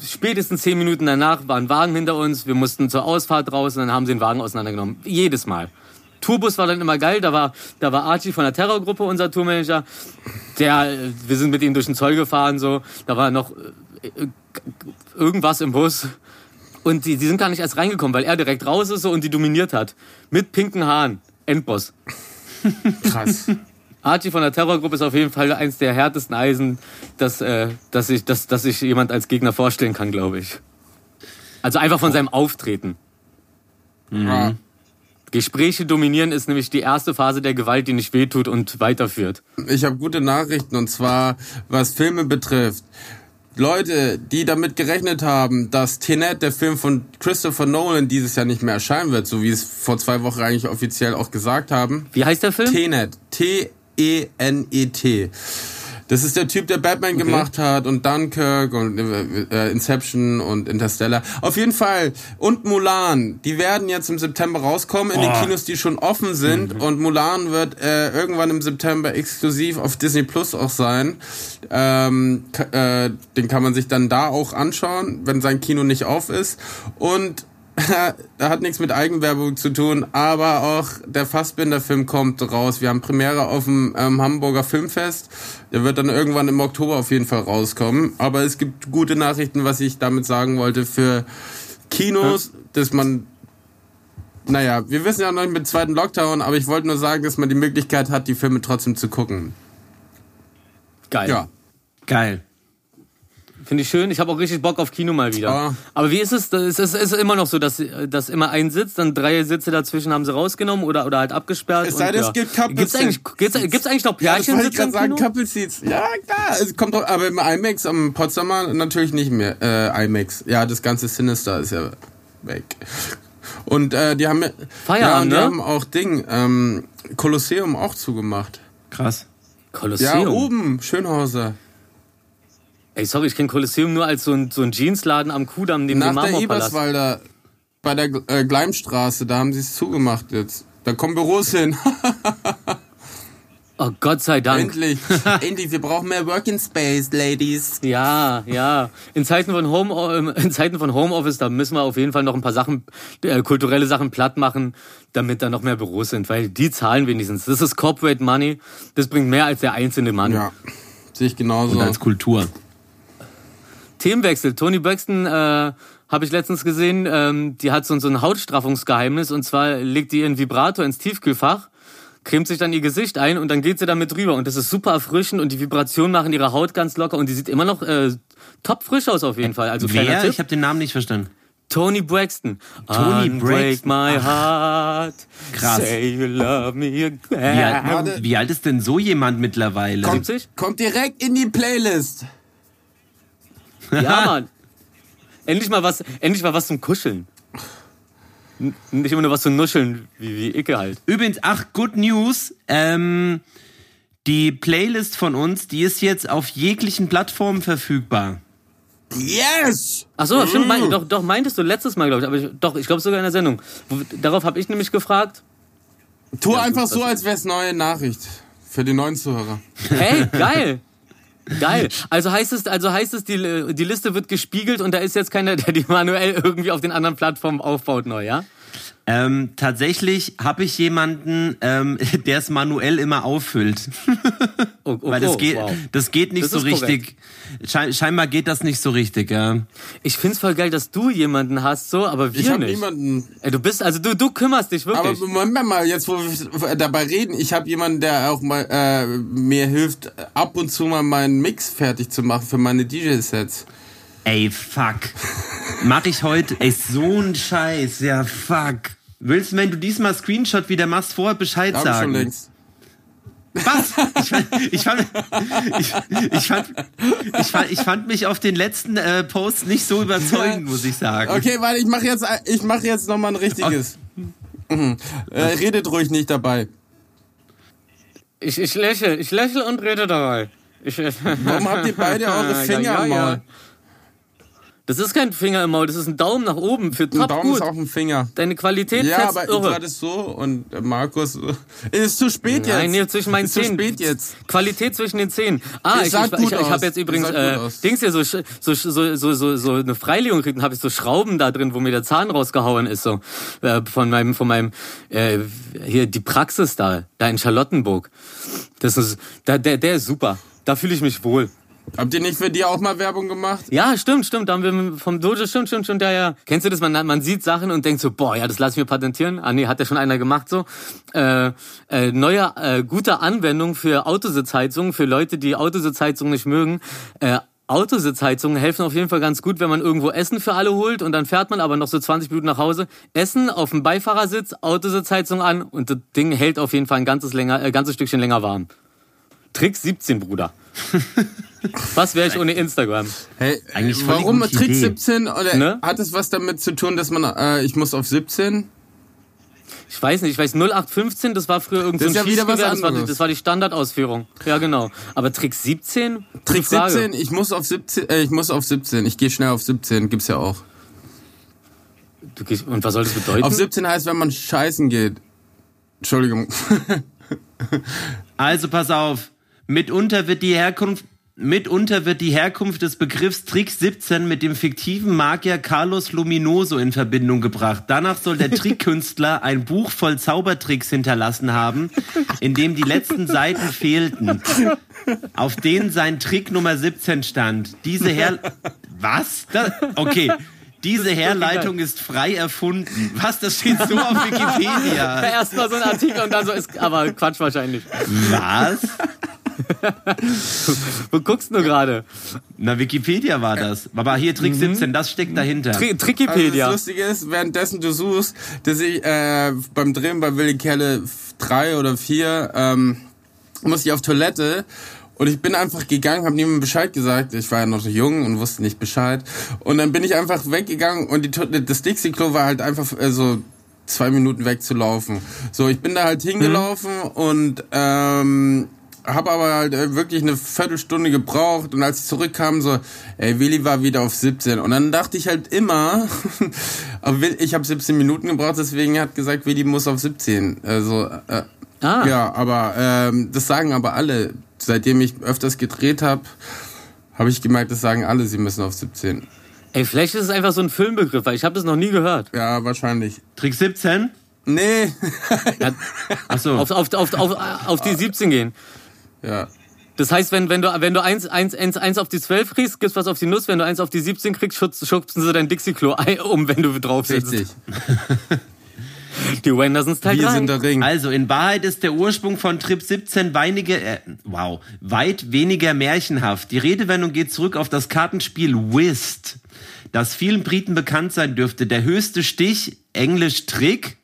spätestens zehn Minuten danach war ein Wagen hinter uns, wir mussten zur Ausfahrt raus und dann haben sie den Wagen auseinandergenommen. Jedes Mal. Tourbus war dann immer geil, da war, da war Archie von der Terrorgruppe, unser Tourmanager. Der, wir sind mit ihm durch den Zoll gefahren, so, da war noch äh, irgendwas im Bus. Und die, die sind gar nicht erst reingekommen, weil er direkt raus ist so und die dominiert hat. Mit pinken Haaren. Endboss. Krass. Archie von der Terrorgruppe ist auf jeden Fall eins der härtesten Eisen, das, äh, dass sich dass, dass sich jemand als Gegner vorstellen kann, glaube ich. Also einfach von seinem Auftreten. Ja. Gespräche dominieren ist nämlich die erste Phase der Gewalt, die nicht wehtut und weiterführt. Ich habe gute Nachrichten und zwar, was Filme betrifft. Leute, die damit gerechnet haben, dass Tenet, der Film von Christopher Nolan, dieses Jahr nicht mehr erscheinen wird, so wie es vor zwei Wochen eigentlich offiziell auch gesagt haben. Wie heißt der Film? Tenet. T-E-N-E-T. Das ist der Typ, der Batman Okay. gemacht hat und Dunkirk und äh, Inception und Interstellar. Auf jeden Fall. Und Mulan. Die werden jetzt im September rauskommen in den Oh. Kinos, die schon offen sind. Und Mulan wird äh, irgendwann im September exklusiv auf Disney Plus auch sein. Ähm, äh, den kann man sich dann da auch anschauen, wenn sein Kino nicht auf ist. Und hat nichts mit Eigenwerbung zu tun, aber auch der Fassbinder-Film kommt raus. Wir haben Premiere auf dem ähm, Hamburger Filmfest. Der wird dann irgendwann im Oktober auf jeden Fall rauskommen. Aber es gibt gute Nachrichten, was ich damit sagen wollte für Kinos, dass man naja, wir wissen ja noch nicht mit dem zweiten Lockdown, aber ich wollte nur sagen, dass man die Möglichkeit hat, die Filme trotzdem zu gucken. Geil. Ja. Geil. Finde ich schön. Ich habe auch richtig Bock auf Kino mal wieder. Ah. Aber wie ist es? Es ist, es ist immer noch so, dass, dass immer ein Sitz, dann drei Sitze dazwischen haben sie rausgenommen oder, oder halt abgesperrt. Es sei denn, und, es gibt Couple Gibt's eigentlich, gibt's, gibt's eigentlich noch Ja, das wollte ich sagen? Couple Seats. Ja, klar. Es kommt doch, aber im IMAX am Potsdamer natürlich nicht mehr. Äh, IMAX. Ja, das ganze Sinister ist ja weg. Und äh, die haben ja, ja, Feierabend, und die ne? haben auch Ding, ähm, Kolosseum auch zugemacht. Krass. Kolosseum. Ja, oben, Schönhauser. Ey, sorry, ich kenne Kolosseum nur als so ein, so ein Jeansladen am Kudamm neben dem Nach der Marmorpalast. Eberswalder, bei der äh, Gleimstraße, da haben sie es zugemacht jetzt. Da kommen Büros hin. Oh Gott sei Dank. Endlich. Endlich. Wir brauchen mehr Working Space, Ladies. Ja, ja. In Zeiten von Home, ähm, in Zeiten von Homeoffice, da müssen wir auf jeden Fall noch ein paar Sachen, äh, kulturelle Sachen platt machen, damit da noch mehr Büros sind, weil die zahlen wenigstens. Das ist Corporate Money. Das bringt mehr als der einzelne Mann. Ja. Sehe ich genauso. Und als Kultur. Themenwechsel. Tony Braxton äh, habe ich letztens gesehen. Ähm, die hat so, so ein Hautstraffungsgeheimnis und zwar legt die ihren Vibrator ins Tiefkühlfach, cremt sich dann ihr Gesicht ein und dann geht sie damit drüber und das ist super erfrischend und die Vibrationen machen ihre Haut ganz locker und die sieht immer noch äh, top frisch aus auf jeden Fall. Also Wer? Tipp. Ich habe den Namen nicht verstanden. Tony Braxton. Tony Braxton. my heart. Krass. Say you love me Wie again. alt, wie alt ist denn so jemand mittlerweile? kommt, 70? kommt direkt in die Playlist. Ja, Mann. Endlich mal was, endlich mal was zum Kuscheln. N- Nicht immer nur was zum Nuscheln, wie, wie Icke halt. Übrigens, ach, good news. Ähm, die Playlist von uns, die ist jetzt auf jeglichen Plattformen verfügbar. Yes! Ach so, stimmt, mein, doch, doch meintest du letztes Mal, glaube ich. Aber ich, doch, ich glaube sogar in der Sendung. Darauf habe ich nämlich gefragt. Tu Ja, einfach gut, so, als wäre es neue Nachricht. Für die neuen Zuhörer. Hey, geil. Geil. Also heißt es, also heißt es, die, die Liste wird gespiegelt und da ist jetzt keiner, der die manuell irgendwie auf den anderen Plattformen aufbaut neu, ja? Ähm, tatsächlich habe ich jemanden, ähm, der es manuell immer auffüllt. Oh, oh, Weil das oh, geht, wow. das geht nicht Das so richtig. Schein, scheinbar geht das nicht so richtig, ja. Ich find's voll geil, dass du jemanden hast, so, aber wir Ich habe nicht. niemanden. Ey, du bist, also du, du kümmerst dich Aber wirklich. Moment mal, jetzt wo wir dabei reden, ich habe jemanden, der auch mal äh, mir hilft, ab und zu mal meinen Mix fertig zu machen für meine DJ-Sets. Ey, fuck. Mach ich heute, ey, so ein Scheiß, ja, fuck. Willst du, wenn du diesmal Screenshot wieder machst, vorher Bescheid Hab ich schon sagen? längst. Was? Ich fand, ich fand, ich, ich fand, ich fand, ich fand mich auf den letzten äh, Post nicht so überzeugend, muss ich sagen. Okay, warte, ich mache jetzt, ich mache jetzt noch mal ein richtiges. Mhm. Äh, redet ruhig nicht dabei. Ich, ich lächle, ich lächle und rede dabei. Ich, Warum habt ihr beide eure Finger ja, ja, ja. Das ist kein Finger im Maul, das ist ein Daumen nach oben für Ein top Daumen gut. ist auch ein Finger. Deine Qualität Ja, fetzt aber irre. hattest so und Markus. Ist zu spät jetzt. Nein, nee, zwischen meinen ist zu spät jetzt. Qualität zwischen den Zähnen. Ah, Das ich, ich, ich, ich habe jetzt übrigens Das äh. Dings hier so so so so so, so eine Freilegung gekriegt und habe ich so Schrauben da drin, wo mir der Zahn rausgehauen ist so äh, von meinem von meinem äh, hier die Praxis da da in Charlottenburg. Das ist da der der ist super. Da fühle ich mich wohl. Habt ihr nicht für die auch mal Werbung gemacht? Ja, stimmt, stimmt. Da haben wir vom Dojo, stimmt, stimmt, stimmt, ja, ja. Kennst du das? Man, man sieht Sachen und denkt so, boah, ja, das lass ich mir patentieren. Ah, nee, hat ja schon einer gemacht so. Äh, äh, neue, äh, gute Anwendung für Autositzheizung, für Leute, die Autositzheizung nicht mögen. Äh, Autositzheizungen helfen auf jeden Fall ganz gut, wenn man irgendwo Essen für alle holt und dann fährt man aber noch so 20 Minuten nach Hause. Essen auf dem Beifahrersitz, Autositzheizung an und das Ding hält auf jeden Fall ein ganzes, länger, äh, ganzes Stückchen länger warm. Trick 17, Bruder. Was wäre ich ohne Instagram? Hey, Eigentlich die warum Trick Idee. 17? Oder Ne? hat es was damit zu tun, dass man, äh, ich muss auf 17? Ich weiß nicht, ich weiß 0815, das war früher ist so ja wieder was das war, das war die Standardausführung. Ja, genau. Aber Trick 17? Trick Gute Frage. 17, ich muss auf 17, äh, ich muss auf 17. Ich gehe schnell auf 17, gibt's ja auch. Du gehst, und was soll das bedeuten? Auf 17 heißt, wenn man scheißen geht. Entschuldigung. Also pass auf. Mitunter wird die Herkunft Mitunter wird die Herkunft des Begriffs Trick 17 mit dem fiktiven Magier Carlos Luminoso in Verbindung gebracht. Danach soll der Trickkünstler ein Buch voll Zaubertricks hinterlassen haben, in dem die letzten Seiten fehlten, auf denen sein Trick Nummer 17 stand. Diese Her... Was? Das, okay. Diese Herleitung ist frei erfunden. Was? Das steht so auf Wikipedia. Erstmal so ein Artikel und dann so ist, aber Quatsch wahrscheinlich. Was? Wo guckst du gerade? Na, Wikipedia war das. Aber hier Trick 17, das steckt dahinter. Tri Also Trickipedia. das Lustige ist, währenddessen du suchst, dass ich äh, beim Drehen bei Willi Kerle 3 oder 4 ähm, musste ich auf Toilette und ich bin einfach gegangen, habe niemandem Bescheid gesagt. Ich war ja noch so jung und wusste nicht Bescheid. Und dann bin ich einfach weggegangen und die, das Dixie-Klo war halt einfach äh, so zwei Minuten wegzulaufen. So, ich bin da halt hingelaufen und ähm, habe aber halt äh, wirklich eine Viertelstunde gebraucht und als ich zurückkam, so, ey, Willi war wieder auf 17. Und dann dachte ich halt immer, aber Will- ich habe 17 Minuten gebraucht, deswegen hat gesagt, Willi muss auf 17. Also, äh, Ah. ja, aber ähm, das sagen aber alle. Seitdem ich öfters gedreht habe, habe ich gemerkt, das sagen alle, sie müssen auf 17. Ey, vielleicht ist es einfach so ein Filmbegriff, weil ich habe das noch nie gehört. Ja, wahrscheinlich. Trick 17? Nee. Ja, Achso. auf, auf, auf, auf, auf die 17 gehen. Ja. Das heißt, wenn, wenn du, wenn du eins, eins, eins, eins auf die 12 kriegst, gibst was auf die Nuss. Wenn du eins auf die 17 kriegst, schubst, schubsen sie dein Dixie-Klo ein- um, wenn du drauf sitzt. Richtig. Die Wendersons Teil Wir 3. sind der Ring. Also, in Wahrheit ist der Ursprung von Trip 17 weinige, äh, wow, weit weniger märchenhaft. Die Redewendung geht zurück auf das Kartenspiel Whist, das vielen Briten bekannt sein dürfte. Der höchste Stich, Englisch Trick,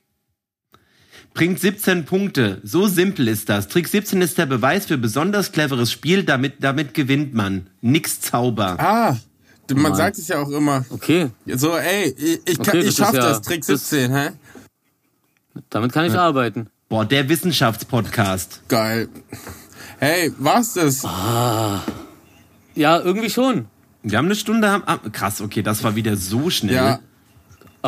bringt 17 Punkte. So simpel ist das. Trick 17 ist der Beweis für besonders cleveres Spiel, damit, damit gewinnt man. Nix Zauber. Ah, man sagt es ja auch immer. Okay, So, ey, ich, ich, kann, Okay, das ich schaff ja- das, Trick das- 17, hä? damit kann ich arbeiten. Boah, der Wissenschaftspodcast. Geil. Hey, war's das? Ja, irgendwie schon. Wir haben eine Stunde, haben, ah, krass, okay, das war wieder so schnell. Ja,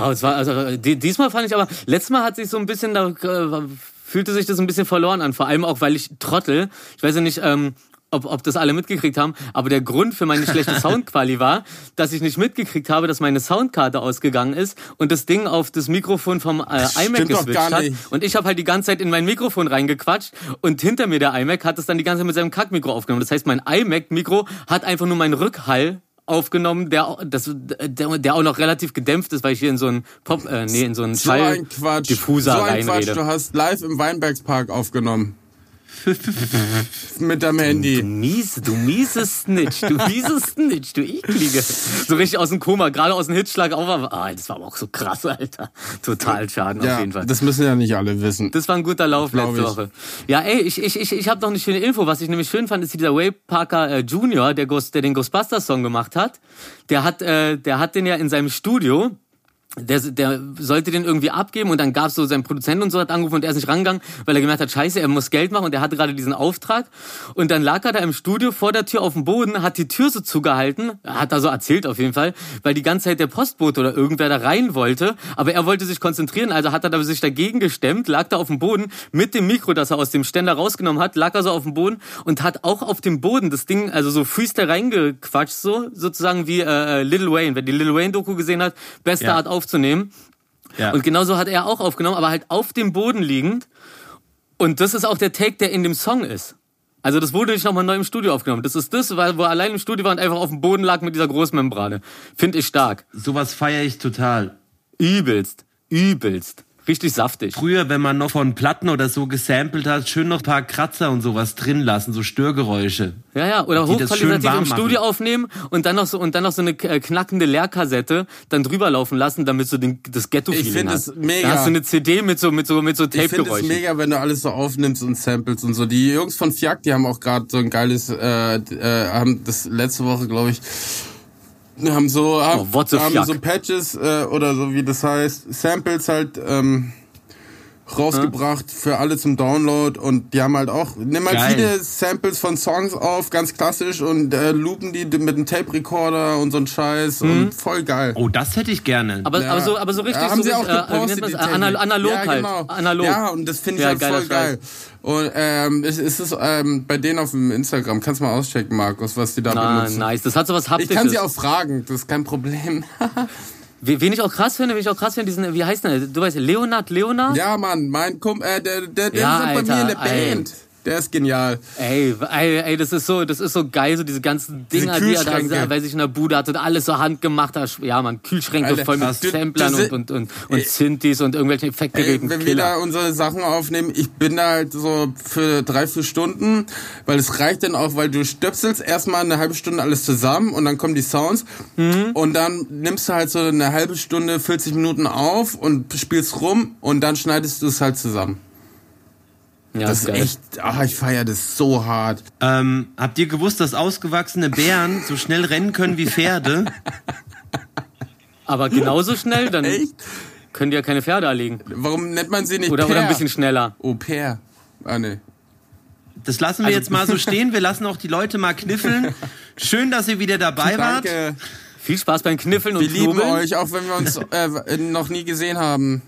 Oh, es war, also, die, diesmal fand ich aber, letztes Mal hat sich so ein bisschen, da äh, fühlte sich das ein bisschen verloren an. Vor allem auch, weil ich Trottel, ich weiß ja nicht, ähm, ob, ob das alle mitgekriegt haben, aber der Grund für meine schlechte Soundquali war, dass ich nicht mitgekriegt habe, dass meine Soundkarte ausgegangen ist und das Ding auf das Mikrofon vom äh, iMac geswitcht hat. Und ich habe halt die ganze Zeit in mein Mikrofon reingequatscht und hinter mir der iMac hat es dann die ganze Zeit mit seinem Kackmikro aufgenommen. Das heißt, mein iMac-Mikro hat einfach nur meinen Rückhall aufgenommen, der, das, der, der auch noch relativ gedämpft ist, weil ich hier in so einen Pop, äh, nee, in so einen so ein Quatsch. Diffuser so ein Quatsch, reinrede. du hast live im Weinbergspark aufgenommen. Mit deinem Du Handy. miese, du miese Snitch, du miese Snitch, du eklige. So richtig aus dem Koma, gerade aus dem Hitzschlag auf. Ah, das war aber auch so krass, Alter. Total Schaden auf Ja, jeden Fall. das müssen ja nicht alle wissen. Das war ein guter Lauf Glaub letzte ich. Woche. Ja, ey, ich, ich, ich, ich habe noch eine schöne Info. Was ich nämlich schön fand, ist dieser Way Parker äh, Jr., der, Ghost, der den Ghostbusters Song gemacht hat. Der hat, äh, der hat den ja in seinem Studio der, der sollte den irgendwie abgeben und dann gab's so seinen Produzenten und so hat angerufen und er ist nicht rangegangen, weil er gemerkt hat, scheiße, er muss Geld machen und er hatte gerade diesen Auftrag. Und dann lag er da im Studio vor der Tür auf dem Boden, hat die Tür so zugehalten, hat da so erzählt auf jeden Fall, weil die ganze Zeit der Postbote oder irgendwer da rein wollte, aber er wollte sich konzentrieren, also hat er da sich dagegen gestemmt, lag da auf dem Boden mit dem Mikro, das er aus dem Ständer rausgenommen hat, lag er so auf dem Boden und hat auch auf dem Boden das Ding, also so Freestyle reingequatscht so, sozusagen wie äh, Lil Wayne, wer die Lil Wayne Doku gesehen hat, beste Ja. Art aufzunehmen. Ja. Und genauso hat er auch aufgenommen, aber halt auf dem Boden liegend. Und das ist auch der Take, der in dem Song ist. Also das wurde nicht nochmal neu im Studio aufgenommen. Das ist das, weil wo er allein im Studio war und einfach auf dem Boden lag mit dieser Großmembrane. Finde ich stark. Sowas feiere ich total. Übelst. Übelst. Richtig saftig. Früher, wenn man noch von Platten oder so gesampelt hat, schön noch ein paar Kratzer und sowas drin lassen, so Störgeräusche. Ja, ja, oder hochqualitativ im Studio aufnehmen und dann noch so und dann noch so eine äh, knackende Leerkassette dann drüber laufen lassen, damit du den, das Ghetto-Feeling find hast. es mega. Da hast du eine CD mit so mit so mit so Ich finde es mega, wenn du alles so aufnimmst und samples und so. Die Jungs von Fiak, die haben auch gerade so ein geiles, äh, äh, haben das letzte Woche, glaube ich, haben so, haben, Oh, haben so Patches äh, oder so wie das heißt, Samples halt ähm, rausgebracht für alle zum Download und die haben halt auch, nehmen halt Geil. viele Samples von Songs auf, ganz klassisch und äh, loopen die mit einem Tape-Recorder und so ein Scheiß und voll geil. Oh, das hätte ich gerne. Aber, Ja. aber so aber so richtig ja, haben so sie auch äh, gepostet, Äh, Anal analog ja, halt. Genau. Analog. Ja, und das finde ich Ja, halt voll geil. Und ähm, es es ist ähm, bei denen auf dem Instagram, kannst du mal auschecken, Markus, was die da Na, benutzen. nice. Das hat so was Ich haptisches. kann sie auch fragen, das ist kein Problem. We- Wen ich auch krass finde, wen ich auch krass finde, diesen, wie heißt der? Du weißt, Leonard, Leonard? ja, Mann, mein Kumpel, äh, der, der, der Ja, ist auch bei mir in der Alter. Band. Der ist genial. Ey, ey, ey, das ist so, das ist so geil, so diese ganzen Diese Dinger, die er da, weiß ich, in der Bude hat und alles so handgemacht hat. Ja, man, Kühlschränke Alter, voll mit Samplern und, und, und, und Synthes und irgendwelchen Effektgeräten. wenn wir da Killer. unsere Sachen aufnehmen, ich bin da halt so für drei, vier Stunden, weil es reicht dann auch, weil du stöpselst erstmal eine halbe Stunde alles zusammen und dann kommen die Sounds Mhm. und dann nimmst du halt so eine halbe Stunde, 40 Minuten auf und spielst rum und dann schneidest du es halt zusammen. Ja, Das ist geil. echt, ach, ich feiere das so hart. Ähm, habt ihr gewusst, dass ausgewachsene Bären so schnell rennen können wie Pferde? Aber genauso schnell, dann Echt? können die ja keine Pferde erlegen. Warum nennt man sie nicht Oder, oder ein bisschen schneller. Au pair. Ah, ne. Das lassen wir Also- jetzt mal so stehen. Wir lassen auch die Leute mal kniffeln. Schön, dass ihr wieder dabei wart. Danke. Viel Spaß beim Kniffeln und Wir lieben euch, auch wenn wir uns äh, noch nie gesehen haben.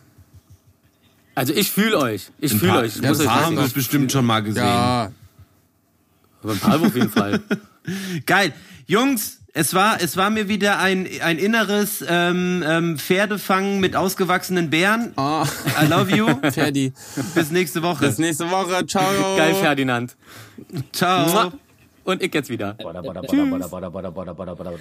Also ich fühle euch. Ich fühle euch. Ich muss ein euch paar haben wir es bestimmt schon mal gesehen. Ja, Aber ein paar auf jeden Fall. Geil. Jungs, es war, es war mir wieder ein, ein inneres ähm, ähm, Pferdefangen mit ausgewachsenen Bären. Ah, I love you. Ferdi. Bis nächste Woche. Bis nächste Woche. Ciao. Geil, Ferdinand. Ciao. Und ich jetzt wieder.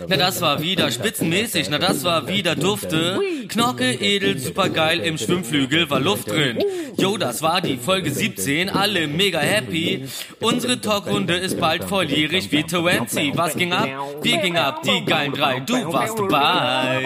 Na, das war wieder spitzenmäßig, na, das war wieder dufte. Knorke, edel, supergeil, im Schwimmflügel war Luft drin. Jo, das war die Folge 17, alle mega happy. Unsere Talkrunde ist bald volljährig wie Twenty. Was ging ab? Wir gingen ab, die geilen drei, du warst dabei.